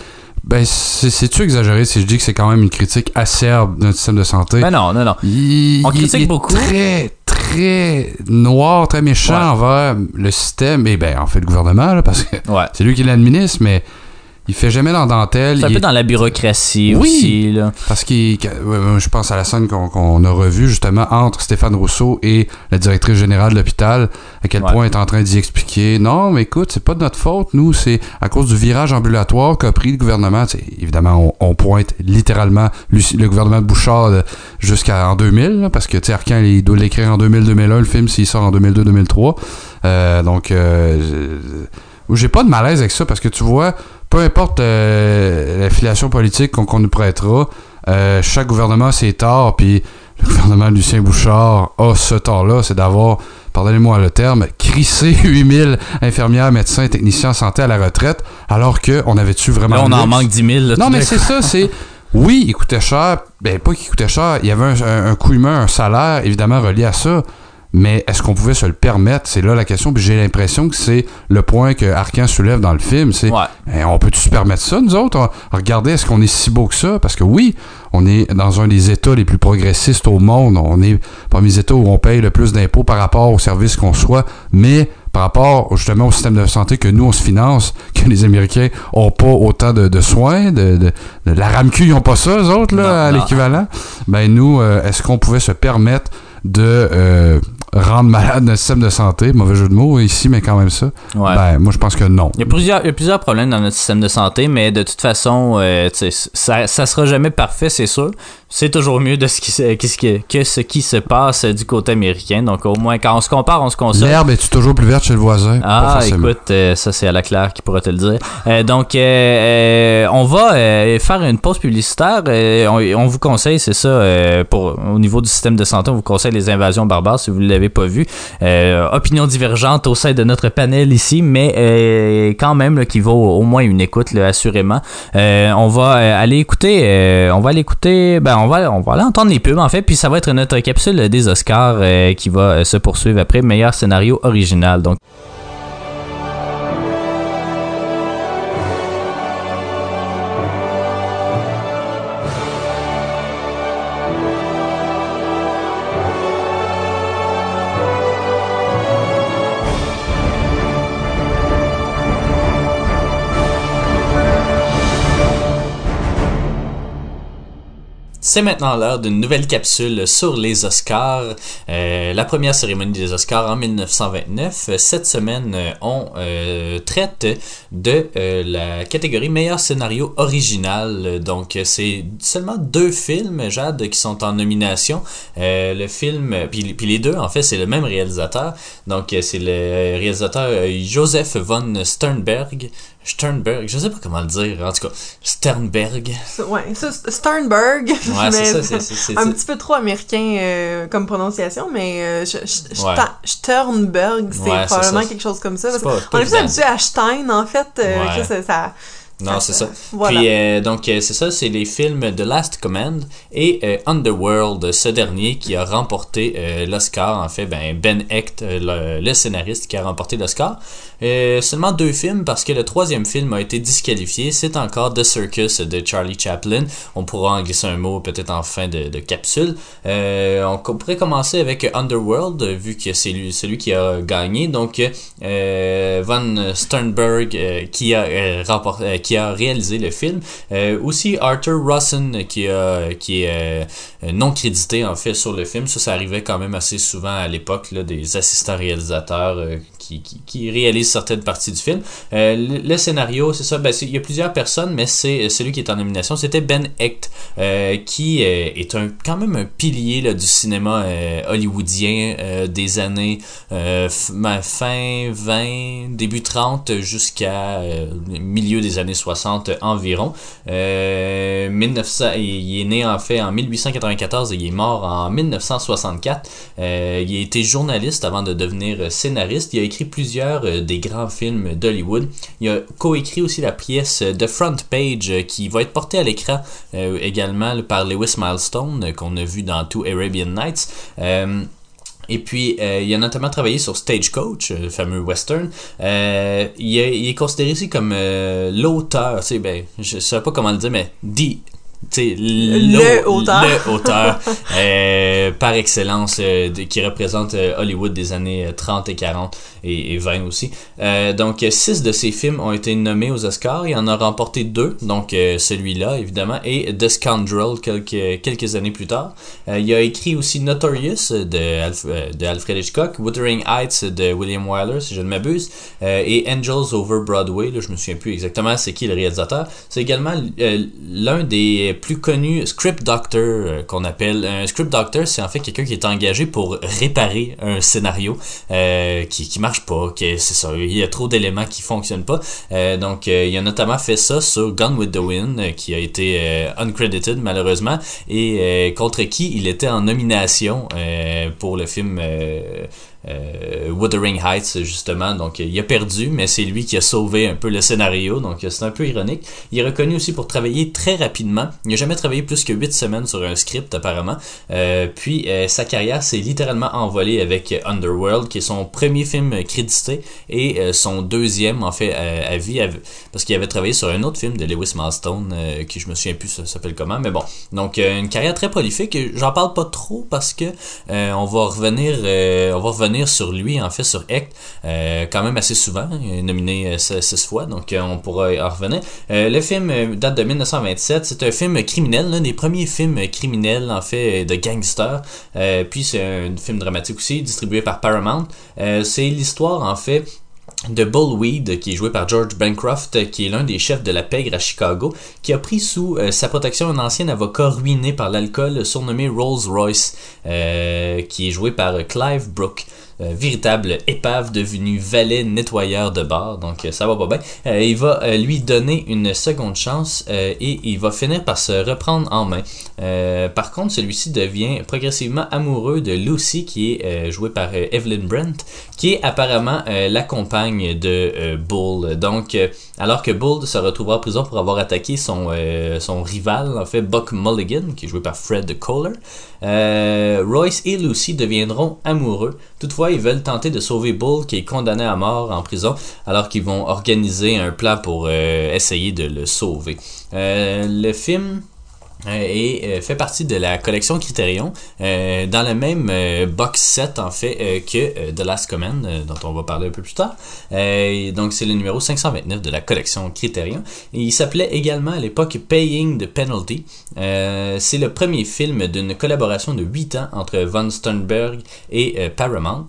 ben, c'est- c'est-tu exagéré si je dis que c'est quand même une critique acerbe d'un système de santé? Ben non, non, non. Il, On critique il est beaucoup. Très, très noir, très méchant Ouais. envers le système, et ben, en fait, le gouvernement, là, parce que Ouais. c'est lui qui l'administre, mais il fait jamais dans dentelle. C'est un il peu est- dans la bureaucratie Oui. aussi. Là. Parce que- je pense à la scène qu'on a revue justement entre Stéphane Rousseau et la directrice générale de l'hôpital, à quel Ouais. point elle est en train d'y expliquer non, mais écoute, c'est pas de notre faute, nous, c'est à cause du virage ambulatoire qu'a pris le gouvernement. Évidemment, on, on pointe littéralement le gouvernement de Bouchard euh, jusqu'en 2000, là, parce que Arcand, il doit l'écrire en 2000-2001, le film, s'il sort en 2002-2003. Euh, donc, euh, j'ai pas de malaise avec ça, parce que tu vois, peu importe euh, l'affiliation politique qu'on nous prêtera, euh, chaque gouvernement a ses torts, puis le gouvernement de Lucien Bouchard a ce tort-là, c'est d'avoir, pardonnez-moi le terme, crissé 8000 infirmières, médecins, techniciens en santé à la retraite, alors qu'on avait-tu vraiment... Là, on en manque 10 000. là, Non, mais c'est ça, c'est. Oui, il coûtait cher. Ben, pas qu'il coûtait cher. Il y avait un, un- un coût humain, un salaire, évidemment, relié à ça. Mais est-ce qu'on pouvait se le permettre? C'est là la question. Puis j'ai l'impression que c'est le point que Arcan soulève dans le film. C'est Ouais. ben, on peut-tu se permettre ça, nous autres? Regardez, est-ce qu'on est si beau que ça? Parce que oui, on est dans un des États les plus progressistes au monde. On est parmi les États où on paye le plus d'impôts par rapport aux services qu'on soit. Mais par rapport justement au système de santé que nous, on se finance, que les Américains ont pas autant de, de soins, de, de- de la RAMQ, ils ont pas ça, eux autres, là, Non, à l'équivalent. Ben nous, euh, est-ce qu'on pouvait se permettre de euh, rendre malade notre système de santé? Mauvais jeu de mots ici, mais quand même ça. Ouais. Ben, moi, je pense que non. Il y, a plusieurs, il y a plusieurs problèmes dans notre système de santé, mais de toute façon, euh, ça, ça sera jamais parfait, c'est sûr. C'est toujours mieux de ce qui, se- qu'est-ce qui- que ce qui se passe euh, du côté américain. Donc, au moins, quand on se compare, on se console. L'herbe est-tu toujours plus verte chez le voisin? Ah, écoute, euh, ça c'est à la claire qui pourra te le dire. Euh, donc, on va faire une pause publicitaire. On, on vous conseille, c'est ça, pour au niveau du système de santé, on vous conseille les invasions barbares si vous ne pas vu. Euh, opinion divergente au sein de notre panel ici, mais euh, quand même qui vaut au moins une écoute, assurément. Euh, on va aller écouter, on va aller écouter, ben on va, on va aller entendre les pubs en fait, puis ça va être notre capsule des Oscars qui va se poursuivre après meilleur scénario original. Donc C'est maintenant l'heure d'une nouvelle capsule sur les Oscars. Euh, la première cérémonie des Oscars en 1929. Cette semaine, euh, on euh, traite de la catégorie meilleur scénario original. Donc, c'est seulement deux films, Jade, qui sont en nomination. Le film, puis, les deux, en fait, c'est le même réalisateur. Donc, c'est le réalisateur Joseph von Sternberg. Sternberg, je sais pas comment le dire, en tout cas, Sternberg. Ouais, ça, Sternberg. Ouais, c'est ça, c'est- un petit peu trop américain euh, comme prononciation, mais euh, je- je- Ouais. Sta- Sternberg, c'est Ouais, probablement quelque chose comme ça. Parce qu'on est plus habitué à Stein, en fait. euh, Ouais. que ça, ça- Non, c'est ça. Voilà. Puis euh, donc euh, c'est ça, c'est les films The Last Command et euh, Underworld, ce dernier qui a remporté euh, l'Oscar. En fait, ben Ben Hecht, le, le scénariste qui a remporté l'Oscar. Seulement deux films parce que le troisième film a été disqualifié. C'est encore The Circus de Charlie Chaplin. On pourra en glisser un mot peut-être en fin de, de capsule. On pourrait commencer avec Underworld vu que c'est lui, celui qui a gagné. Donc Van Sternberg qui a remporté, qui a réalisé le film. Euh, aussi Arthur Rossen qui a qui est euh, non crédité en fait sur le film. Ça, ça arrivait quand même assez souvent à l'époque des assistants réalisateurs euh, qui, réalisent certaines parties du film. Euh, le, scénario, c'est ça. Ben, il y a plusieurs personnes, mais c'est celui qui est en nomination. C'était Ben Hecht, euh, qui euh, est un quand même un pilier là, du cinéma euh, hollywoodien euh, des années euh, fin 20, début 30 jusqu'à euh, milieu des années 60 environ. Euh, 1900, il est né en fait en 1894 et il est mort en 1964. Euh, il a été journaliste avant de devenir scénariste. Il a écrit plusieurs euh, des grands films d'Hollywood. Il a coécrit aussi la pièce euh, The Front Page euh, qui va être portée à l'écran également par Lewis Milestone qu'on a vu dans Two Arabian Nights. Et puis, il a notamment travaillé sur Stagecoach, le fameux western. Il, est, considéré aussi comme euh, l'auteur, sais, ben, je sais pas comment le dire, mais. Le auteur. le auteur, euh, par excellence euh, de- qui représente euh, Hollywood des années euh, 30 et 40 et, et 20 aussi. Donc six de ses films ont été nommés aux Oscars. Il en a remporté deux, donc celui-là évidemment et The Scoundrel quelques quelques années plus tard. Il a écrit aussi Notorious de, Alf- de Alfred Hitchcock, Wuthering Heights de William Wyler si je ne m'abuse, et Angels Over Broadway. Là, je me souviens plus exactement c'est qui le réalisateur. C'est également l'un des plus connus script doctor euh, qu'on appelle. Un script doctor, c'est en fait quelqu'un qui est engagé pour réparer un scénario euh, qui, qui marche pas, que c'est ça, il y a trop d'éléments qui fonctionnent pas. Euh, donc, euh, il a notamment fait ça sur Gone with the Wind, euh, qui a été euh, uncredited malheureusement, et euh, contre qui il était en nomination euh, pour le film. Euh, Wuthering Heights justement. Donc il a perdu mais c'est lui qui a sauvé un peu le scénario. Donc c'est un peu ironique. Il est reconnu aussi pour travailler très rapidement. Il n'a jamais travaillé plus que 8 semaines sur un script apparemment. Euh, puis euh, sa carrière s'est littéralement envolée avec Underworld qui est son premier film crédité et son deuxième en fait à, vie parce qu'il avait travaillé sur un autre film de Lewis Milestone qui je me souviens plus ça s'appelle comment mais bon. Donc une carrière très prolifique. J'en parle pas trop parce que on va revenir on va revenir sur lui en fait sur Hecht euh, quand même assez souvent. Nominé euh, six fois donc euh, on pourra en revenir. Le film date de 1927 c'est un film criminel l'un des premiers films criminels en fait de gangsters. Puis c'est un film dramatique aussi distribué par Paramount. C'est l'histoire en fait de Bullweed, qui est joué par George Bancroft, qui est l'un des chefs de la pègre à Chicago, qui a pris sous sa protection un ancien avocat ruiné par l'alcool, surnommé Rolls Royce, qui est joué par Clive Brooke. Euh, véritable épave devenue valet nettoyeur de bar, donc euh, ça va pas bien. Euh, il va lui donner une seconde chance et il va finir par se reprendre en main. Par contre, celui-ci devient progressivement amoureux de Lucy, qui est jouée par Evelyn Brent, qui est apparemment la compagne de Bull. Donc, alors que Bull se retrouvera en prison pour avoir attaqué son, son rival, en fait, Buck Mulligan, qui est joué par Fred Kohler, euh, Royce et Lucy deviendront amoureux. Toutefois, ils veulent tenter de sauver Bull, qui est condamné à mort en prison, alors qu'ils vont organiser un plan pour euh, essayer de le sauver. Euh, le film et euh, fait partie de la collection Criterion euh, dans le même euh, box set en fait euh, que euh, The Last Command euh, dont on va parler un peu plus tard. Euh, donc c'est le numéro 529 de la collection Criterion. Et il s'appelait également à l'époque Paying the Penalty. Euh, c'est le premier film d'une collaboration de 8 ans entre Von Sternberg et euh, Paramount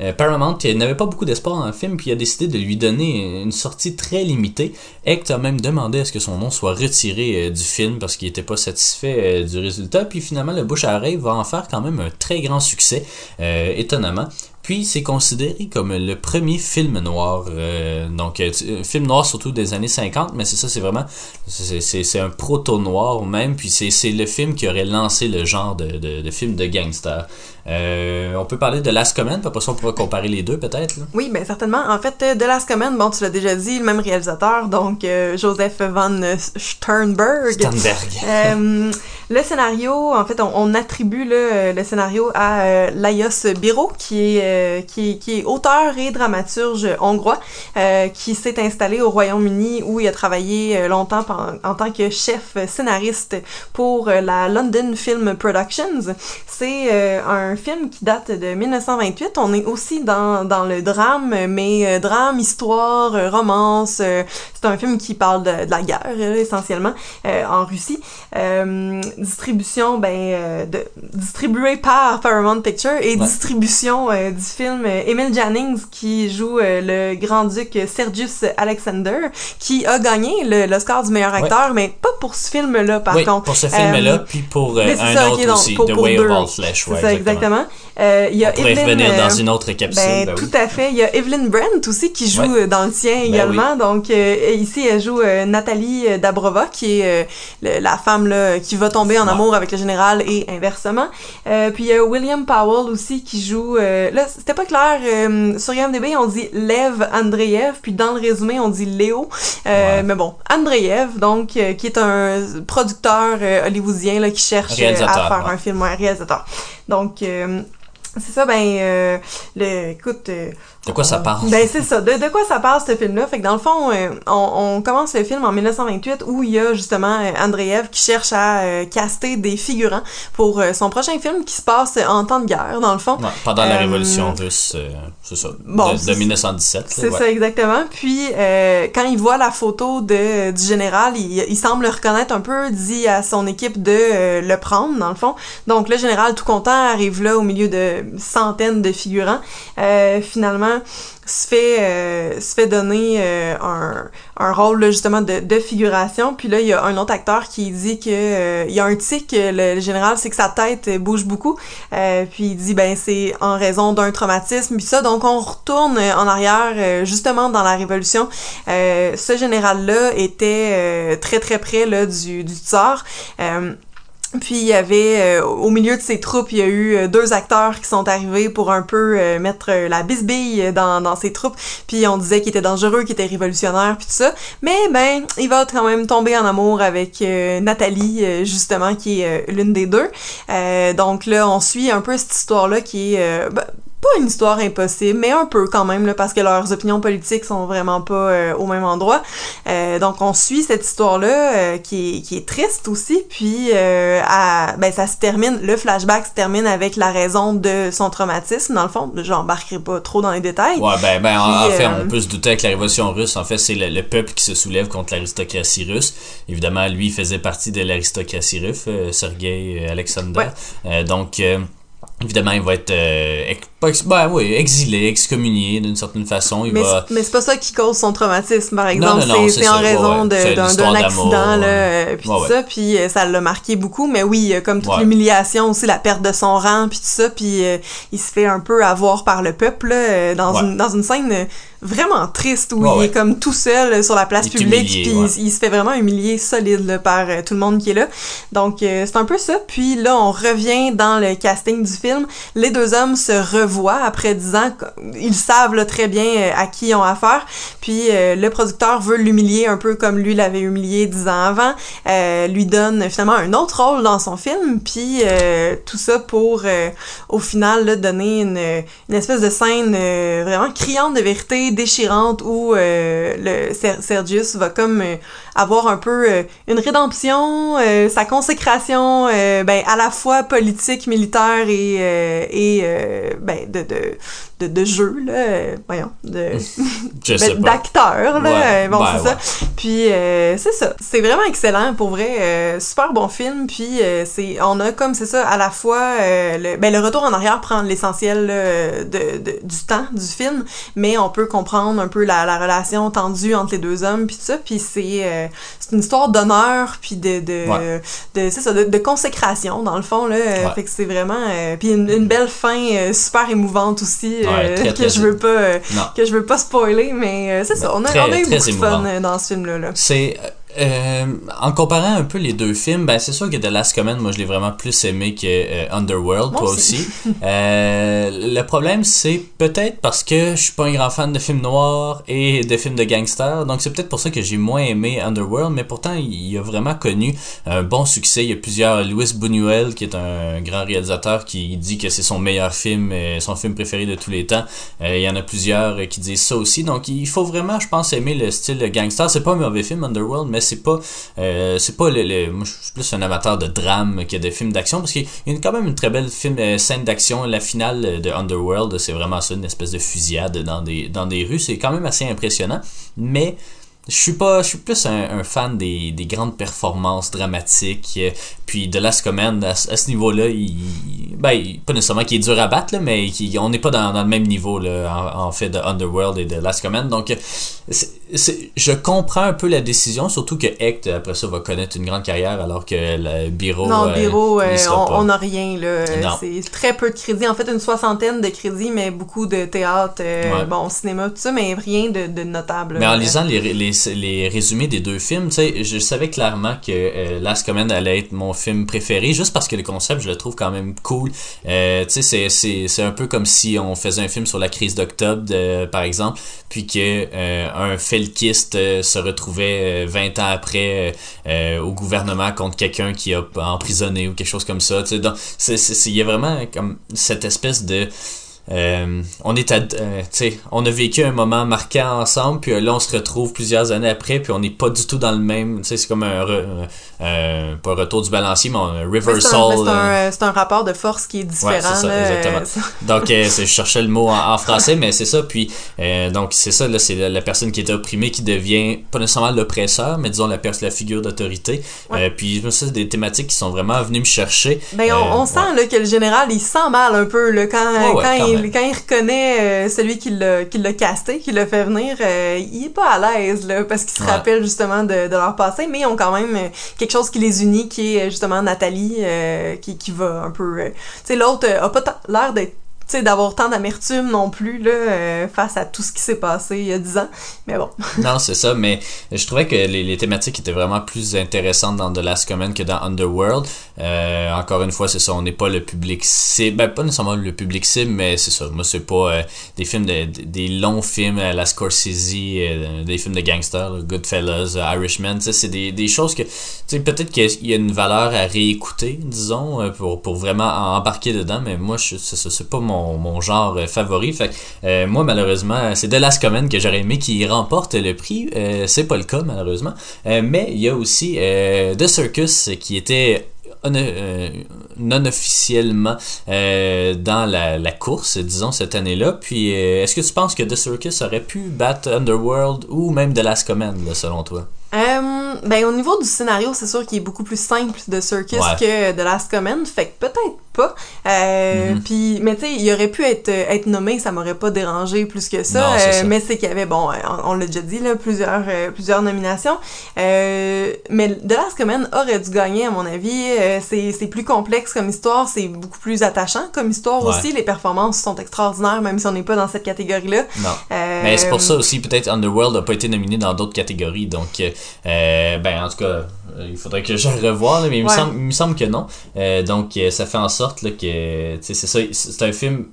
euh, Paramount qui n'avait pas beaucoup d'espoir dans le film, puis a décidé de lui donner une sortie très limitée. Hecht a même demandé à ce que son nom soit retiré euh, du film parce qu'il n'était pas satisfait euh, du résultat. Puis finalement, le bouche à va en faire quand même un très grand succès, étonnamment. Puis c'est considéré comme le premier film noir. euh, donc euh, un film noir surtout des années 50, mais c'est ça, c'est vraiment c'est un proto noir même. Puis c'est le film qui aurait lancé le genre de, de, de film de gangster. Euh, on peut parler de Last Command, puis après ça on pourra comparer les deux peut-être. Oui, ben certainement. En fait, euh, The Last Command, bon, tu l'as déjà dit, le même réalisateur, donc euh, Joseph Van Sternberg. Sternberg. Le scénario, en fait, on, attribue euh, le scénario à euh, Laios Biro, qui est, euh, qui, est- auteur et dramaturge hongrois, euh, qui s'est installé au Royaume-Uni où il a travaillé euh, longtemps en tant que chef scénariste pour la London Film Productions. C'est un film qui date de 1928. On est aussi dans, le drame, mais drame, histoire, romance. c'est un film qui parle de, la guerre, essentiellement, en Russie. Distribution, ben, euh, de, distribué par Paramount Picture et Ouais. distribution euh, du film euh, Emil Jannings qui joue le grand-duc Sergius Alexander, qui a gagné l'Oscar du meilleur Ouais. acteur, mais pas pour ce film-là, par oui, contre. pour ce film-là, puis pour un ça, autre ok, donc, aussi, pour- The pour Way deux. of All Flesh. C'est ouais, ça, exactement. Euh, Il y a On pourrait Evelyn, revenir dans une autre capsule. ben, ben oui. tout à fait. Il y a Evelyn Brent aussi qui joue Ouais. dans le sien Ben également. Donc euh, ici, elle joue euh, Nathalie Dabrova, qui est le- la femme là, qui va tomber en Ouais. amour avec le général et inversement. Euh, puis il y a William Powell aussi qui joue... euh, là, c'était pas clair. euh, sur IMDb, on dit Lev Andreev, puis dans le résumé, on dit Léo. Euh, Ouais. Mais bon, Andreev, donc, euh, qui est un producteur hollywoodien là, qui cherche à faire ouais. un film, réalisateur. Donc... c'est ça, ben, euh, le, écoute, euh, De quoi ça parle? ben c'est ça. De, de quoi ça parle ce film-là? Fait que dans le fond, euh, on, on commence le film en 1928 où il y a justement Andreev qui cherche à caster des figurants pour son prochain film qui se passe en temps de guerre dans le fond. Ouais, pendant la Révolution russe, c'est ça, bon, de, c'est- de 1917. là, C'est ouais. ça exactement. Puis quand il voit la photo de du général, il, il semble le reconnaître un peu, dit à son équipe de le prendre dans le fond. Donc le général tout content arrive là au milieu de centaines de figurants. Euh, finalement se fait euh, se fait donner euh, un, un rôle là, justement de, de figuration. Puis là il y a un autre acteur qui dit que il y a un tic le, le général c'est que sa tête bouge beaucoup. Puis il dit ben c'est en raison d'un traumatisme puis ça. Donc on retourne en arrière justement dans la révolution. Ce général là était très très près là du du tsar puis il y avait euh, au milieu de ces troupes, il y a eu euh, deux acteurs qui sont arrivés pour un peu euh, mettre euh, la bisbille dans, dans ces troupes. Puis on disait qu'il était dangereux, qu'il était révolutionnaire, puis tout ça. Mais ben, il va quand même tomber en amour avec euh, Nathalie, justement, qui est l'une des deux. Donc là, on suit un peu cette histoire-là qui est ben, pas une histoire impossible, mais un peu quand même, là, parce que leurs opinions politiques sont vraiment pas euh, au même endroit. Euh, donc on suit cette histoire-là euh, qui, est, qui est triste aussi, puis à- ben, ça se termine, le flashback se termine avec la raison de son traumatisme, dans le fond. J'embarquerai pas trop dans les détails. Ouais, ben, ben en, Puis, en fait, on peut se douter avec la révolution russe. En fait, c'est le, le peuple qui se soulève contre l'aristocratie russe. Évidemment, lui, il faisait partie de l'aristocratie russe, Sergei Alexander. Ouais. Donc, évidemment, il va être euh, ex- pas ex- ben, oui, exilé, excommunié d'une certaine façon. Il Mais, va... mais c'est pas ça qui cause son traumatisme, par exemple. non, non, c'est en raison ouais. d'un accident, là, euh, puis Ouais, tout ouais. ça, puis euh, ça l'a marqué beaucoup. Mais oui, comme toute l'humiliation aussi, la perte de son rang, puis tout ça, puis euh, il se fait un peu avoir par le peuple, là, dans, une, dans une scène vraiment triste où il ouais. est comme tout seul sur la place Il publique, humilié, puis ouais. il, il se fait vraiment humilier solide là, par euh, tout le monde qui est là. Donc euh, c'est un peu ça. Puis là, on revient dans le casting du film. Les deux hommes se revoient après dix ans. Ils savent là, très bien euh, à qui ils ont affaire. Puis euh, le producteur veut l'humilier un peu comme lui l'avait humilié dix ans avant. Lui donne finalement un autre rôle dans son film. Puis tout ça pour au final là, donner une, une espèce de scène vraiment criante de vérité, déchirante où euh, le Ser- Sergius va comme euh, avoir un peu euh, une rédemption, euh, sa consécration, euh, ben à la fois politique, militaire et euh, et euh, ben de de de, de jeu là, voyons, de ben, d'acteur là, Ouais, bon ben, c'est ouais. ça. Puis euh, c'est ça, c'est vraiment excellent pour vrai, euh, super bon film. Puis euh, c'est, on a comme c'est ça à la fois euh, le, ben le retour en arrière prend l'essentiel de, de- du temps du film, mais on peut comprendre un peu la, la relation tendue entre les deux hommes puis tout ça. Puis c'est euh, c'est une histoire d'honneur puis de de, Ouais. de ça de, de consécration dans le fond là. Ouais. Fait que c'est vraiment euh, puis une, une belle fin euh, super émouvante aussi. Ouais, très, que très- je veux pas euh, que je veux pas spoiler, mais euh, c'est ça. On a, on a eu beaucoup de émouvant. fun euh, dans ce film-là. là. C'est euh, en comparant un peu les deux films, ben c'est sûr que The Last Command, moi je l'ai vraiment plus aimé que euh, Underworld, Moi toi aussi. aussi. Euh, le problème c'est peut-être parce que je suis pas un grand fan de films noirs et de films de gangsters, donc c'est peut-être pour ça que j'ai moins aimé Underworld, mais pourtant il a vraiment connu un bon succès. Il y a plusieurs Luis Buñuel qui est un grand réalisateur qui dit que c'est son meilleur film, son film préféré de tous les temps. Il y en a plusieurs qui disent ça aussi, donc il faut vraiment, je pense, aimer le style de gangster. C'est pas un mauvais film Underworld, mais c'est pas, euh, c'est pas le, le- moi je suis plus un amateur de drame que de films d'action parce qu'il y a quand même une très belle film euh, scène d'action. La finale de Underworld, c'est vraiment ça, une espèce de fusillade dans des dans des rues. C'est quand même assez impressionnant, mais je suis pas je suis plus un, fan des, des grandes performances dramatiques euh, puis de Last Command à, ce- à ce niveau là il, ben pas nécessairement qu'il est dur à battre là, mais qui, on n'est pas dans, le même niveau là, en, en fait de Underworld et de Last Command donc je comprends un peu la décision surtout que Hecht après ça va connaître une grande carrière alors que le Biro Non, euh, Biro, euh, sera on n'a rien. C'est très peu de crédits. En fait, une soixantaine de crédits, mais beaucoup de théâtre, euh, Ouais. bon, cinéma, tout ça, mais rien de, de notable. Mais en lisant les, les, les résumés des deux films, tu sais, je savais clairement que euh, Last Command allait être mon film préféré, juste parce que le concept, je le trouve quand même cool. Euh, tu sais, c'est- un peu comme si on faisait un film sur la crise d'octobre, par exemple, puis que euh, un felkiste euh, se retrouvait euh, 20 ans après euh, euh, au gouvernement contre quelqu'un qui a emprisonné ou quelque chose comme ça. Il y a vraiment comme cette espèce de euh, on est à, euh, tu sais, on a vécu un moment marquant ensemble, puis euh, là on se retrouve plusieurs années après, puis on n'est pas du tout dans le même, tu sais, c'est comme un, re- euh, pas un retour du balancier, mais un reversal. c'est un, rapport de force qui est différent. Ouais, c'est ça, là, exactement. ça- donc, je cherchais le mot en, en français, mais c'est ça. Puis, donc, c'est ça, là, c'est la, la personne qui est opprimée qui devient, pas nécessairement l'oppresseur, mais disons la, la figure d'autorité. Euh, puis, ça, c'est des thématiques qui sont vraiment venues me chercher. Ben, on, ouais. sent là, que le général, il sent mal un peu là, quand, Ouais, ouais, quand, quand il, quand il reconnaît euh, celui qui l'a qui l'a casté, qui l'a fait venir. euh, il est pas à l'aise là, parce qu'il se Ouais. rappelle justement de, de leur passé, mais ils ont quand même euh, quelque chose qui les unit, qui est euh, justement Nathalie, euh, qui, qui va un peu... euh, tu sais, l'autre a pas l'air d'être sais, d'avoir tant d'amertume non plus là, euh, face à tout ce qui s'est passé il y a 10 ans. Mais bon. Non, c'est ça, mais je trouvais que les, les thématiques étaient vraiment plus intéressantes dans The Last Command que dans Underworld. Euh, encore une fois, c'est ça, on n'est pas le public cible, ben pas nécessairement le public cible, mais c'est ça, moi c'est pas euh, des films, de, de- des longs films la Scorsese, des films de gangsters, Goodfellas, Irishman, c'est des, des choses que, tu sais, peut-être qu'il y a une valeur à réécouter, disons, pour, pour vraiment embarquer dedans, mais moi, c'est pas mon, mon genre favori, fait que, euh, moi, malheureusement, c'est The Last Command que j'aurais aimé qui remporte le prix. Euh, c'est pas le cas, malheureusement. Euh, mais il y a aussi The Circus qui était on- non officiellement euh, dans la, la course, disons, cette année-là. Puis, euh, est-ce que tu penses que The Circus aurait pu battre Underworld ou même The Last Command, là, selon toi? Euh, ben, au niveau du scénario, c'est sûr qu'il est beaucoup plus simple de Circus Ouais. que de Last Command, fait que peut-être pas. Euh, Mhm. puis, mais tu sais, il aurait pu être, être nommé, ça m'aurait pas dérangé plus que ça. Non, Euh, ça. mais c'est qu'il y avait, bon, euh, on, on l'a déjà dit, là, plusieurs, euh, plusieurs nominations. Euh, mais The Last Command aurait dû gagner, à mon avis. Euh, c'est plus complexe comme histoire, c'est beaucoup plus attachant comme histoire Ouais. aussi. Les performances sont extraordinaires, même si on n'est pas dans cette catégorie-là. Non. Euh, Mais c'est pour ça aussi, peut-être Underworld n'a pas été nominé dans d'autres catégories. Donc, euh, euh, ben, en tout cas, euh, il faudrait que je revoie, là, mais il, me semble, il me semble que non. Euh, donc, euh, ça fait en sorte là, que, c'est ça, c'est un film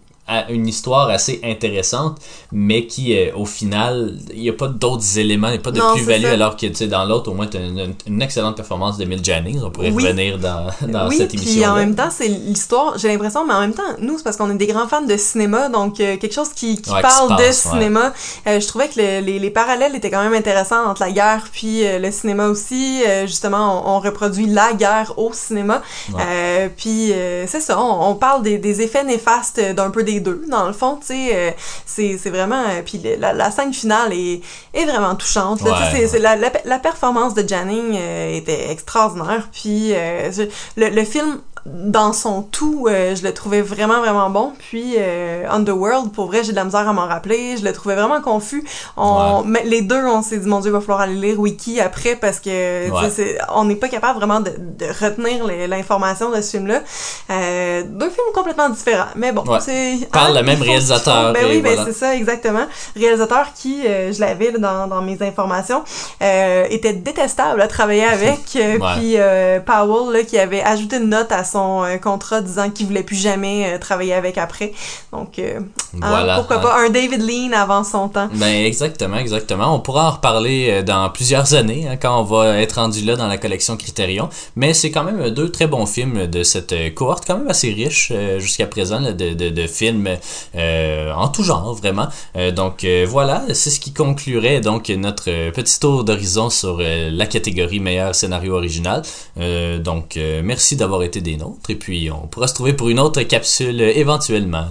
une histoire assez intéressante, mais qui, euh, au final, il n'y a pas d'autres éléments, il n'y a pas de plus-value, alors que, tu sais, dans l'autre, au moins, tu as une, une excellente performance d'Emile Jannings. On pourrait Oui. revenir dans, dans oui, cette puis émission. en même temps, c'est l'histoire, j'ai l'impression, mais en même temps, nous, c'est parce qu'on est des grands fans de cinéma, donc euh, quelque chose qui, qui Ouais, qui parle de ouais. cinéma. Euh, je trouvais que le- les, les parallèles étaient quand même intéressants entre la guerre puis le cinéma aussi. Justement, on, on reproduit la guerre au cinéma. Ouais. Puis c'est ça, on, on parle des, des effets néfastes d'un peu des deux, dans le fond, tu sais. euh, c'est vraiment... euh, puis la, la scène finale est, est vraiment touchante. là. Tu sais, Ouais, c'est- ouais. c'est la, la, la performance de Janning euh, était extraordinaire. Puis le film dans son tout, euh, je le trouvais vraiment, vraiment bon. Puis euh, Underworld, pour vrai, j'ai de la misère à m'en rappeler. Je le trouvais vraiment confus. On, mais les deux, on s'est dit, mon Dieu, il va falloir aller lire Wiki après parce que Ouais. c'est- on n'est pas capable vraiment de, de retenir l'information de ce film-là. Euh, deux films complètement différents. Mais bon, Ouais. c'est... Parle hein, le même réalisateur. Ben oui, ben c'est ça, exactement. Réalisateur qui, euh, je l'avais dans, dans mes informations, euh, était détestable à travailler avec. euh, Ouais. Puis euh, Powell, là, qui avait ajouté une note à son euh, contrat disant qu'il voulait plus jamais euh, travailler avec après. Donc, euh, hein, pourquoi hein. pas un David Lean avant son temps. Ben exactement, exactement. On pourra en reparler dans plusieurs années hein, quand on va être rendu là dans la collection Criterion. Mais c'est quand même deux très bons films de cette cohorte, quand même assez riche jusqu'à présent là, de, de, de films en tout genre vraiment. Donc voilà, c'est ce qui conclurait donc notre petit tour d'horizon sur la catégorie meilleur scénario original. Donc merci d'avoir été des et puis on pourra se trouver pour une autre capsule éventuellement.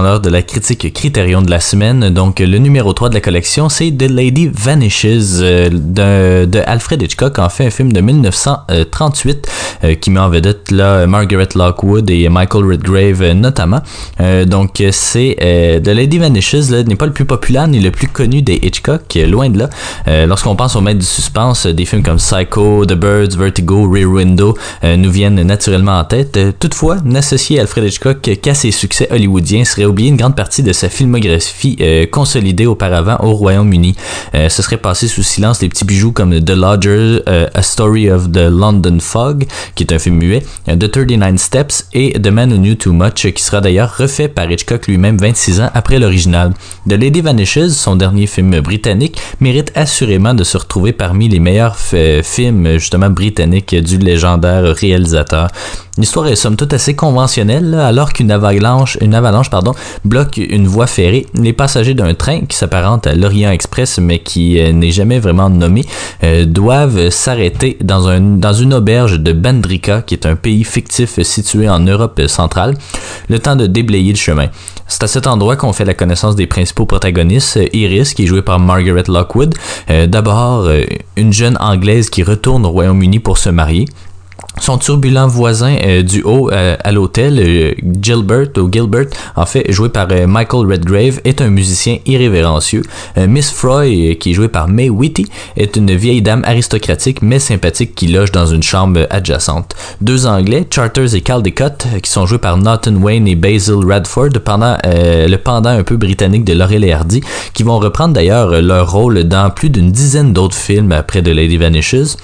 L'heure de la critique Critérion de la semaine. Donc, le numéro 3 de la collection, c'est The Lady Vanishes euh, de, Alfred Hitchcock, en fait un film de 1938 euh, qui met en vedette Margaret Lockwood et Michael Redgrave euh, notamment. donc, c'est The Lady Vanishes n'est pas le plus populaire ni le plus connu des Hitchcock, loin de là. Lorsqu'on pense au maître du suspense, des films comme Psycho, The Birds, Vertigo, Rear Window nous viennent naturellement en tête. toutefois, n'associer Alfred Hitchcock qu'à ses succès hollywoodiens serait oublier une grande partie de sa filmographie euh, consolidée auparavant au Royaume-Uni. Euh, ce serait passé sous silence les petits bijoux comme The Lodger, euh, A Story of the London Fog, qui est un film muet, The 39 Steps et The Man Who Knew Too Much, qui sera d'ailleurs refait par Hitchcock lui-même 26 ans après l'original. The Lady Vanishes, son dernier film britannique, mérite assurément de se retrouver parmi les meilleurs films justement britanniques du légendaire réalisateur. L'histoire est somme toute assez conventionnelle, alors qu'une avalanche, une avalanche pardon, bloque une voie ferrée. Les passagers d'un train qui s'apparente à l'Orient Express, mais qui euh, n'est jamais vraiment nommé, euh, doivent s'arrêter dans, un, dans une auberge de Bandrika, qui est un pays fictif situé en Europe centrale, le temps de déblayer le chemin. C'est à cet endroit qu'on fait la connaissance des principaux protagonistes. Iris, qui est jouée par Margaret Lockwood. Euh, d'abord, une jeune Anglaise qui retourne au Royaume-Uni pour se marier. Son turbulent voisin euh, du haut euh, à l'hôtel, euh, Gilbert ou Gilbert, en fait joué par Michael Redgrave, est un musicien irrévérencieux. Miss Froy, qui est jouée par May Whitty, est une vieille dame aristocratique mais sympathique qui loge dans une chambre adjacente. Deux Anglais, Charters et Caldecott, qui sont joués par Norton Wayne et Basil Radford, pendant le pendant un peu britannique de Laurel et Hardy, qui vont reprendre d'ailleurs leur rôle dans plus d'une dizaine d'autres films après The Lady Vanishes.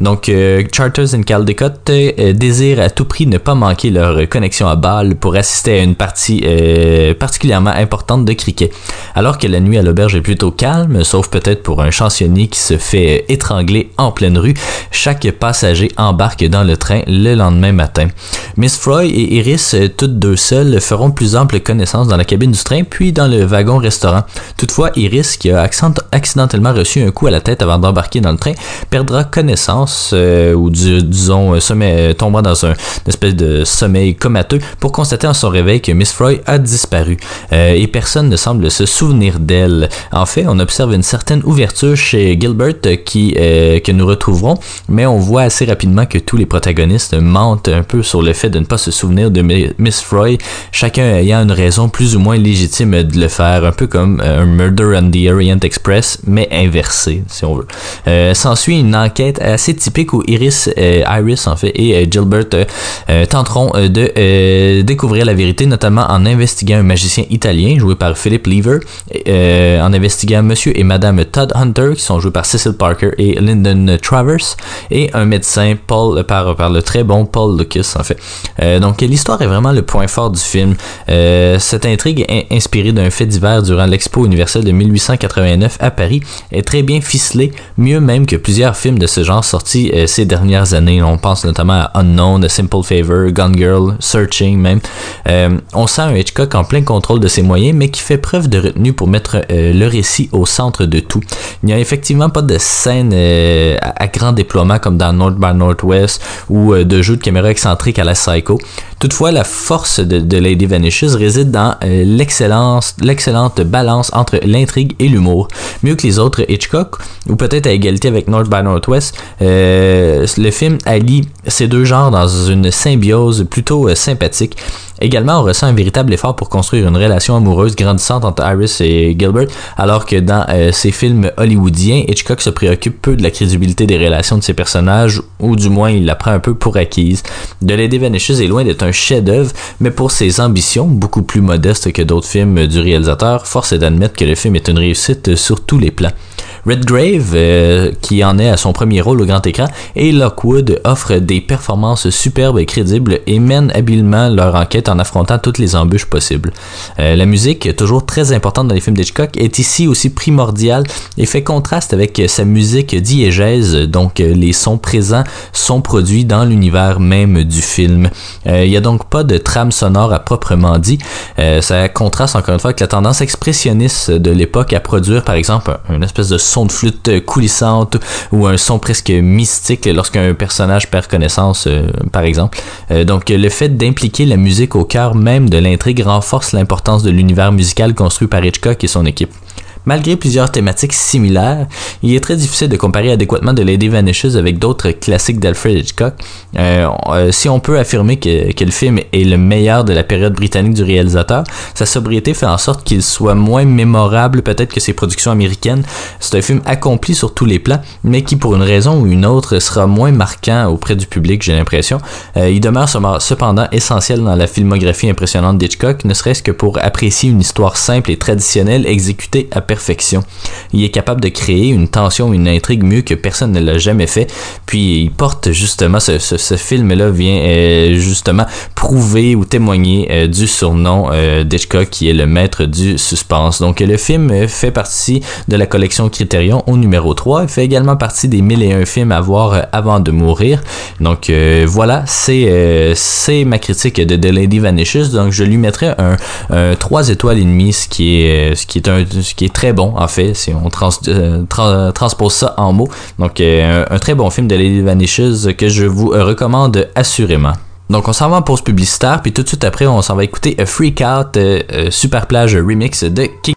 Donc, Charters et Caldecott euh, désirent à tout prix ne pas manquer leur connexion à Bâle pour assister à une partie euh, particulièrement importante de cricket. Alors que la nuit à l'auberge est plutôt calme, sauf peut-être pour un chansonnier qui se fait étrangler en pleine rue, chaque passager embarque dans le train le lendemain matin. Miss Froy et Iris, euh, toutes deux seules, feront plus ample connaissance dans la cabine du train puis dans le wagon-restaurant. Toutefois, Iris, qui a accidentellement reçu un coup à la tête avant d'embarquer dans le train, perdra connaissance, ou disons sommeil, tombera dans un, espèce de sommeil comateux pour constater en son réveil que Miss Froy a disparu euh, et personne ne semble se souvenir d'elle. En fait, on observe une certaine ouverture chez Gilbert qui, euh, que nous retrouverons, mais on voit assez rapidement que tous les protagonistes mentent un peu sur le fait de ne pas se souvenir de Miss Froy, chacun ayant une raison plus ou moins légitime de le faire, un peu comme euh, un Murder on the Orient Express, mais inversé, si on veut. S'ensuit une enquête assez typique où Iris, Iris en fait, et euh, Gilbert euh, euh, tenteront de découvrir la vérité, notamment en investiguant un magicien italien joué par Philip Lever, en investiguant Monsieur et Madame Todd Hunter qui sont joués par Cecil Parker et Lyndon Travers, et un médecin Paul par, le très bon Paul Lucas en fait. donc l'histoire est vraiment le point fort du film. cette intrigue inspirée d'un fait divers durant l'Expo universelle de 1889 à Paris est très bien ficelée, mieux même que plusieurs films de ce genre sortis ces dernières années. On pense notamment à Unknown, A Simple Favor, Gun Girl, Searching même. Euh, on sent un Hitchcock en plein contrôle de ses moyens, mais qui fait preuve de retenue pour mettre euh, le récit au centre de tout. Il n'y a effectivement pas de scène euh, à, grand déploiement comme dans North by Northwest ou de jeux de caméra excentrique à la Psycho. Toutefois, la force de, Lady Vanishes réside dans l'excellente balance entre l'intrigue et l'humour. Mieux que les autres Hitchcock, ou peut-être à égalité avec North by Northwest, le film allie ces deux genres dans une symbiose plutôt euh, sympathique. Également, on ressent un véritable effort pour construire une relation amoureuse grandissante entre Iris et Gilbert, alors que dans euh, ses films hollywoodiens, Hitchcock se préoccupe peu de la crédibilité des relations de ses personnages, ou du moins il la prend un peu pour acquise. The Lady Vanishes est loin d'être un chef-d'œuvre, mais pour ses ambitions, beaucoup plus modestes que d'autres films du réalisateur, force est d'admettre que le film est une réussite sur tous les plans. Redgrave, euh, qui en est à son premier rôle au grand écran, et Lockwood offrent des performances superbes et crédibles et mènent habilement leur enquête en affrontant toutes les embûches possibles. Euh, la musique, toujours très importante dans les films d'Hitchcock, est ici aussi primordiale et fait contraste avec sa musique diégèse, donc euh, les sons présents sont produits dans l'univers même du film. Il n'y a donc pas de trame sonore à proprement dit. ça contraste encore une fois avec la tendance expressionniste de l'époque à produire par exemple une espèce de son de flûte coulissante ou un son presque mystique lorsqu'un personnage perd connaissance, euh, par exemple. Euh, donc le fait d'impliquer la musique au cœur même de l'intrigue renforce l'importance de l'univers musical construit par Hitchcock et son équipe. Malgré plusieurs thématiques similaires, il est très difficile de comparer adéquatement The Lady Vanishes avec d'autres classiques d'Alfred Hitchcock. Euh, euh, si on peut affirmer que, que, le film est le meilleur de la période britannique du réalisateur, sa sobriété fait en sorte qu'il soit moins mémorable peut-être que ses productions américaines. C'est un film accompli sur tous les plans, mais qui pour une raison ou une autre sera moins marquant auprès du public, j'ai l'impression. Euh, il demeure cependant essentiel dans la filmographie impressionnante d'Hitchcock, ne serait-ce que pour apprécier une histoire simple et traditionnelle exécutée à Il est capable de créer une tension, une intrigue mieux que personne ne l'a jamais fait. Puis il porte justement ce, film-là vient euh, justement prouver ou témoigner euh, du surnom euh, qui est le maître du suspense. Donc le film fait partie de la collection Criterion au numéro 3. Il fait également partie des 1001 films à voir avant de mourir. Donc voilà, c'est c'est ma critique de The Lady Vanishes. Donc je lui mettrai un, un 3 étoiles et demie, ce qui est ce qui est un ce qui est très bon en fait si on trans, transpose ça en mots. Donc un, un, très bon film de Lady Vanishes que je vous recommande assurément. Donc on s'en va en pause publicitaire, puis tout de suite après on s'en va écouter Freak Out euh, euh, Super Plage Remix de King.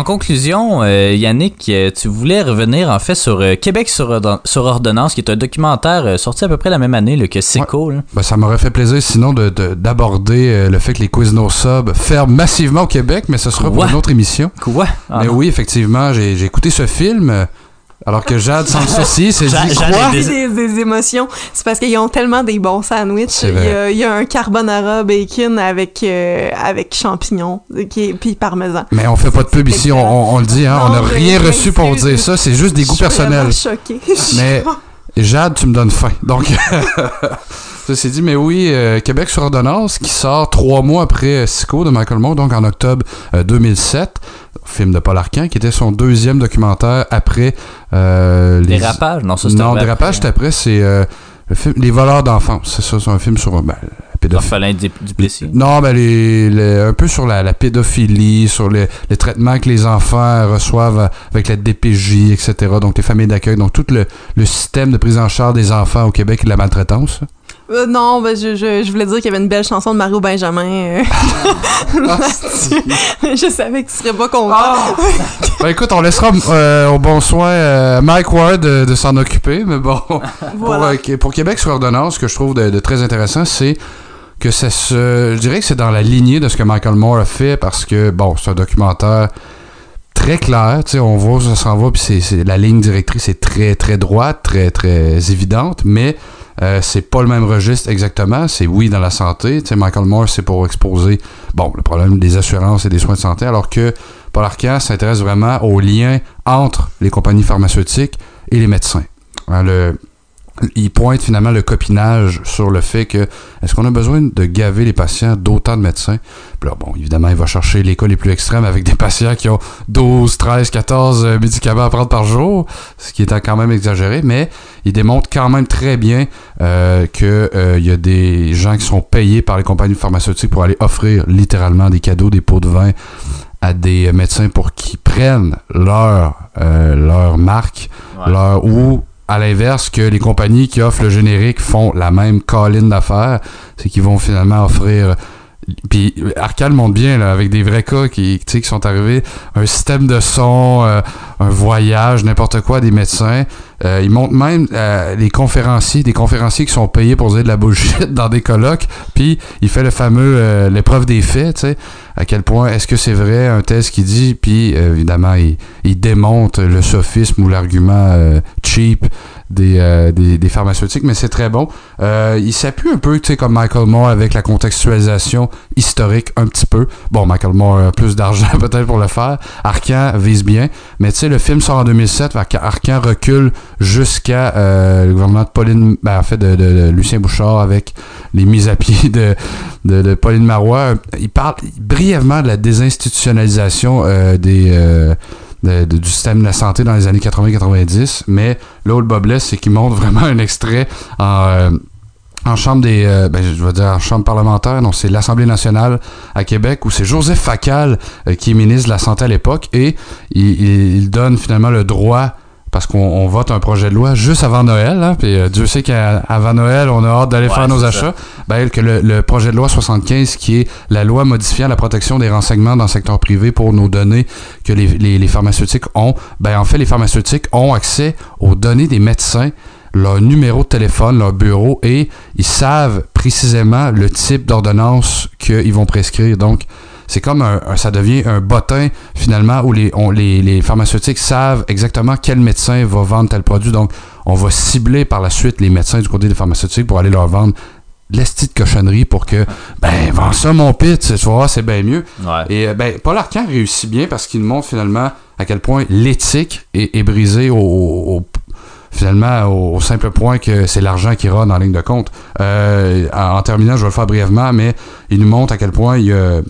En conclusion, euh, Yannick, euh, tu voulais revenir en fait sur euh, Québec sur, ordon- sur ordonnance, qui est un documentaire sorti à peu près la même année là, que Seco. là. Ben, ça m'aurait fait plaisir sinon de- de- d'aborder le fait que les Quiznos Sub ferment massivement au Québec, mais ce sera pour une autre émission. Quoi? Ah mais non. oui, effectivement, j'ai écouté ce film, alors que Jade, sans le Jade- dit quoi? Des, des émotions. C'est parce qu'ils ont tellement des bons sandwichs. C'est Il y, a, il y a un carbonara bacon avec, euh, avec champignons euh, qui est- puis parmesan. Mais on fait pas de pub ici, on, le dit, hein, on n'a rien reçu pour dire ça, c'est juste des goûts personnels. choquée. Mais Jade, tu me donnes faim. Donc, ceci dit, mais oui, euh, Québec sur ordonnance qui sort trois mois après euh, Sico de Michael Moore, donc en octobre euh, 2007, film de Paul Arcand, qui était son deuxième documentaire après euh, les Dérapage? Non, ça c'était Non, dérapage, c'est après, c'est euh, le film Les voleurs d'enfance. C'est ça, c'est un film sur ben, la pédophilie. Du Duplessis. Non, ben les, les- un peu sur la, la pédophilie, sur les, les traitements que les enfants reçoivent avec la DPJ, etc. Donc les familles d'accueil, donc tout le, le système de prise en charge des enfants au Québec et de la maltraitance. Euh, non, ben, je, je, je voulais dire qu'il y avait une belle chanson de Mario Benjamin. euh, là-dessus. je savais que tu serais pas content. Ben écoute, on laissera euh, au bon soin Mike Ward de, de s'en occuper, mais bon. Pour, Voilà. Qué- pour Québec sur ordonnance, ce que je trouve de, de très intéressant, c'est que ça se. Je dirais que c'est dans la lignée de ce que Michael Moore a fait parce que, bon, c'est un documentaire très clair, tu sais, on voit où ça s'en va, puis c'est- la ligne directrice est très, très droite, très, très évidente, mais euh, c'est pas le même registre exactement. C'est oui dans la santé, tu Michael Moore, c'est pour exposer, bon, le problème des assurances et des soins de santé, alors que Paul s'intéresse vraiment aux liens entre les compagnies pharmaceutiques et les médecins. Hein, il pointe finalement le copinage sur le fait que est-ce qu'on a besoin de gaver les patients d'autant de médecins? Puis là, bon, évidemment, il va chercher les cas les plus extrêmes avec des patients qui ont 12, 13, 14 euh, médicaments à prendre par jour, ce qui est quand même exagéré, mais il démontre quand même très bien euh, que euh, il y a des gens qui sont payés par les compagnies pharmaceutiques pour aller offrir littéralement des cadeaux, des pots de vin à des médecins pour qu'ils prennent leur, euh, leur marque, Ouais. leur, ou à l'inverse que les compagnies qui offrent le générique font la même colline d'affaires, c'est qu'ils vont finalement offrir puis Arcal montre bien là, avec des vrais cas qui, qui sont arrivés, un système de son, euh, un voyage, n'importe quoi, des médecins. Euh, il montre même euh, les conférenciers, des conférenciers qui sont payés pour dire de la bullshit dans des colloques. Puis il fait le fameux euh, l'épreuve des faits, tu sais, à quel point est-ce que c'est vrai un test qui dit, puis euh, évidemment il, il démonte le sophisme ou l'argument euh, cheap des, euh, des, des pharmaceutiques, mais c'est très bon. Euh, il s'appuie un peu, tu sais, comme Michael Moore avec la contextualisation historique un petit peu. Bon, Michael Moore a plus d'argent peut-être pour le faire. Arcan vise bien, mais tu sais, le film sort en 2007, fait qu'Arcan recule jusqu'à euh, le gouvernement de Pauline, ben, en fait, de, Lucien Bouchard avec les mises à pied de, de, de Pauline Marois. Il parle brièvement de la désinstitutionnalisation des... du système de la santé dans les années 80-90, mais là où le bas c'est qu'il montre vraiment un extrait en, euh, en chambre des, euh, ben, je veux dire en chambre parlementaire, non, c'est l'Assemblée nationale à Québec où c'est Joseph Facal euh, qui est ministre de la santé à l'époque et il donne finalement le droit parce qu'on on vote un projet de loi juste avant Noël, hein, puis euh, Dieu sait qu'avant Noël, on a hâte d'aller Ouais, faire nos achats. Ben, que le, le projet de loi 75, qui est la loi modifiant la protection des renseignements dans le secteur privé pour nos données que les, les- les pharmaceutiques ont, ben en fait, les pharmaceutiques ont accès aux données des médecins, leur numéro de téléphone, leur bureau, et ils savent précisément le type d'ordonnance qu'ils vont prescrire. Donc, c'est comme un, un- ça devient un bottin finalement où les, on- les, les pharmaceutiques savent exactement quel médecin va vendre tel produit. Donc, on va cibler par la suite les médecins du côté des pharmaceutiques pour aller leur vendre de l'esti de cochonnerie pour que, ben, vends ça mon pit, tu vas voir, c'est bien mieux. Ouais. Et euh, ben, Paul Arcand réussit bien parce qu'il montre finalement à quel point l'éthique est, est brisée au, finalement au, simple point que c'est l'argent qui rôde en ligne de compte. Euh, en, en terminant, je vais le faire brièvement, mais il nous montre à quel point il y a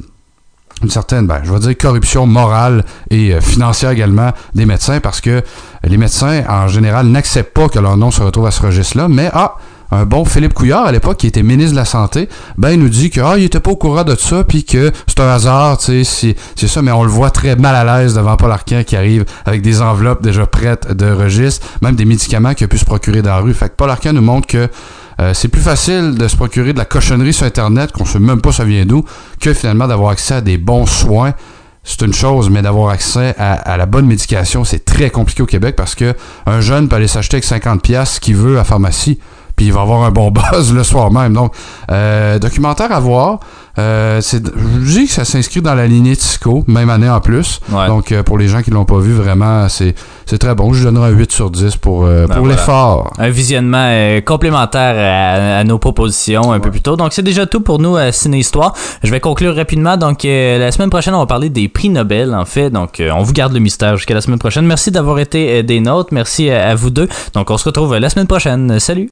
une certaine, ben, je vais dire corruption morale et euh, financière également des médecins parce que les médecins, en général, n'acceptent pas que leur nom se retrouve à ce registre-là, mais ah, un bon Philippe Couillard à l'époque qui était ministre de la santé, ben il nous dit que ah il était pas au courant de ça puis que c'est un hasard, tu sais, c'est- ça mais on le voit très mal à l'aise devant Paul Arcand qui arrive avec des enveloppes déjà prêtes de registre, même des médicaments qu'il a pu se procurer dans la rue. Fait que Paul Arcand nous montre que euh, c'est plus facile de se procurer de la cochonnerie sur internet qu'on sait même pas ça vient d'où que finalement d'avoir accès à des bons soins. C'est une chose, mais d'avoir accès à, la bonne médication, c'est très compliqué au Québec parce que un jeune peut aller s'acheter avec 50 pièces ce qu'il veut à pharmacie, puis il va avoir un bon buzz le soir même. Donc, euh, documentaire à voir. Euh, c'est, je dis que ça s'inscrit dans la lignée Tisco, même année en plus. Ouais. Donc, euh, pour les gens qui l'ont pas vu, vraiment, c'est, c'est très bon. Je donnerai un 8 sur 10 pour, euh, Ben pour voilà. l'effort. Un visionnement complémentaire à, à nos propositions un peu plus tôt. Donc, c'est déjà tout pour nous à Ciné Histoire. Je vais conclure rapidement. Donc, la semaine prochaine, on va parler des prix Nobel, en fait. Donc, on vous garde le mystère jusqu'à la semaine prochaine. Merci d'avoir été des nôtres. Merci à, à vous deux. Donc, on se retrouve la semaine prochaine. Salut!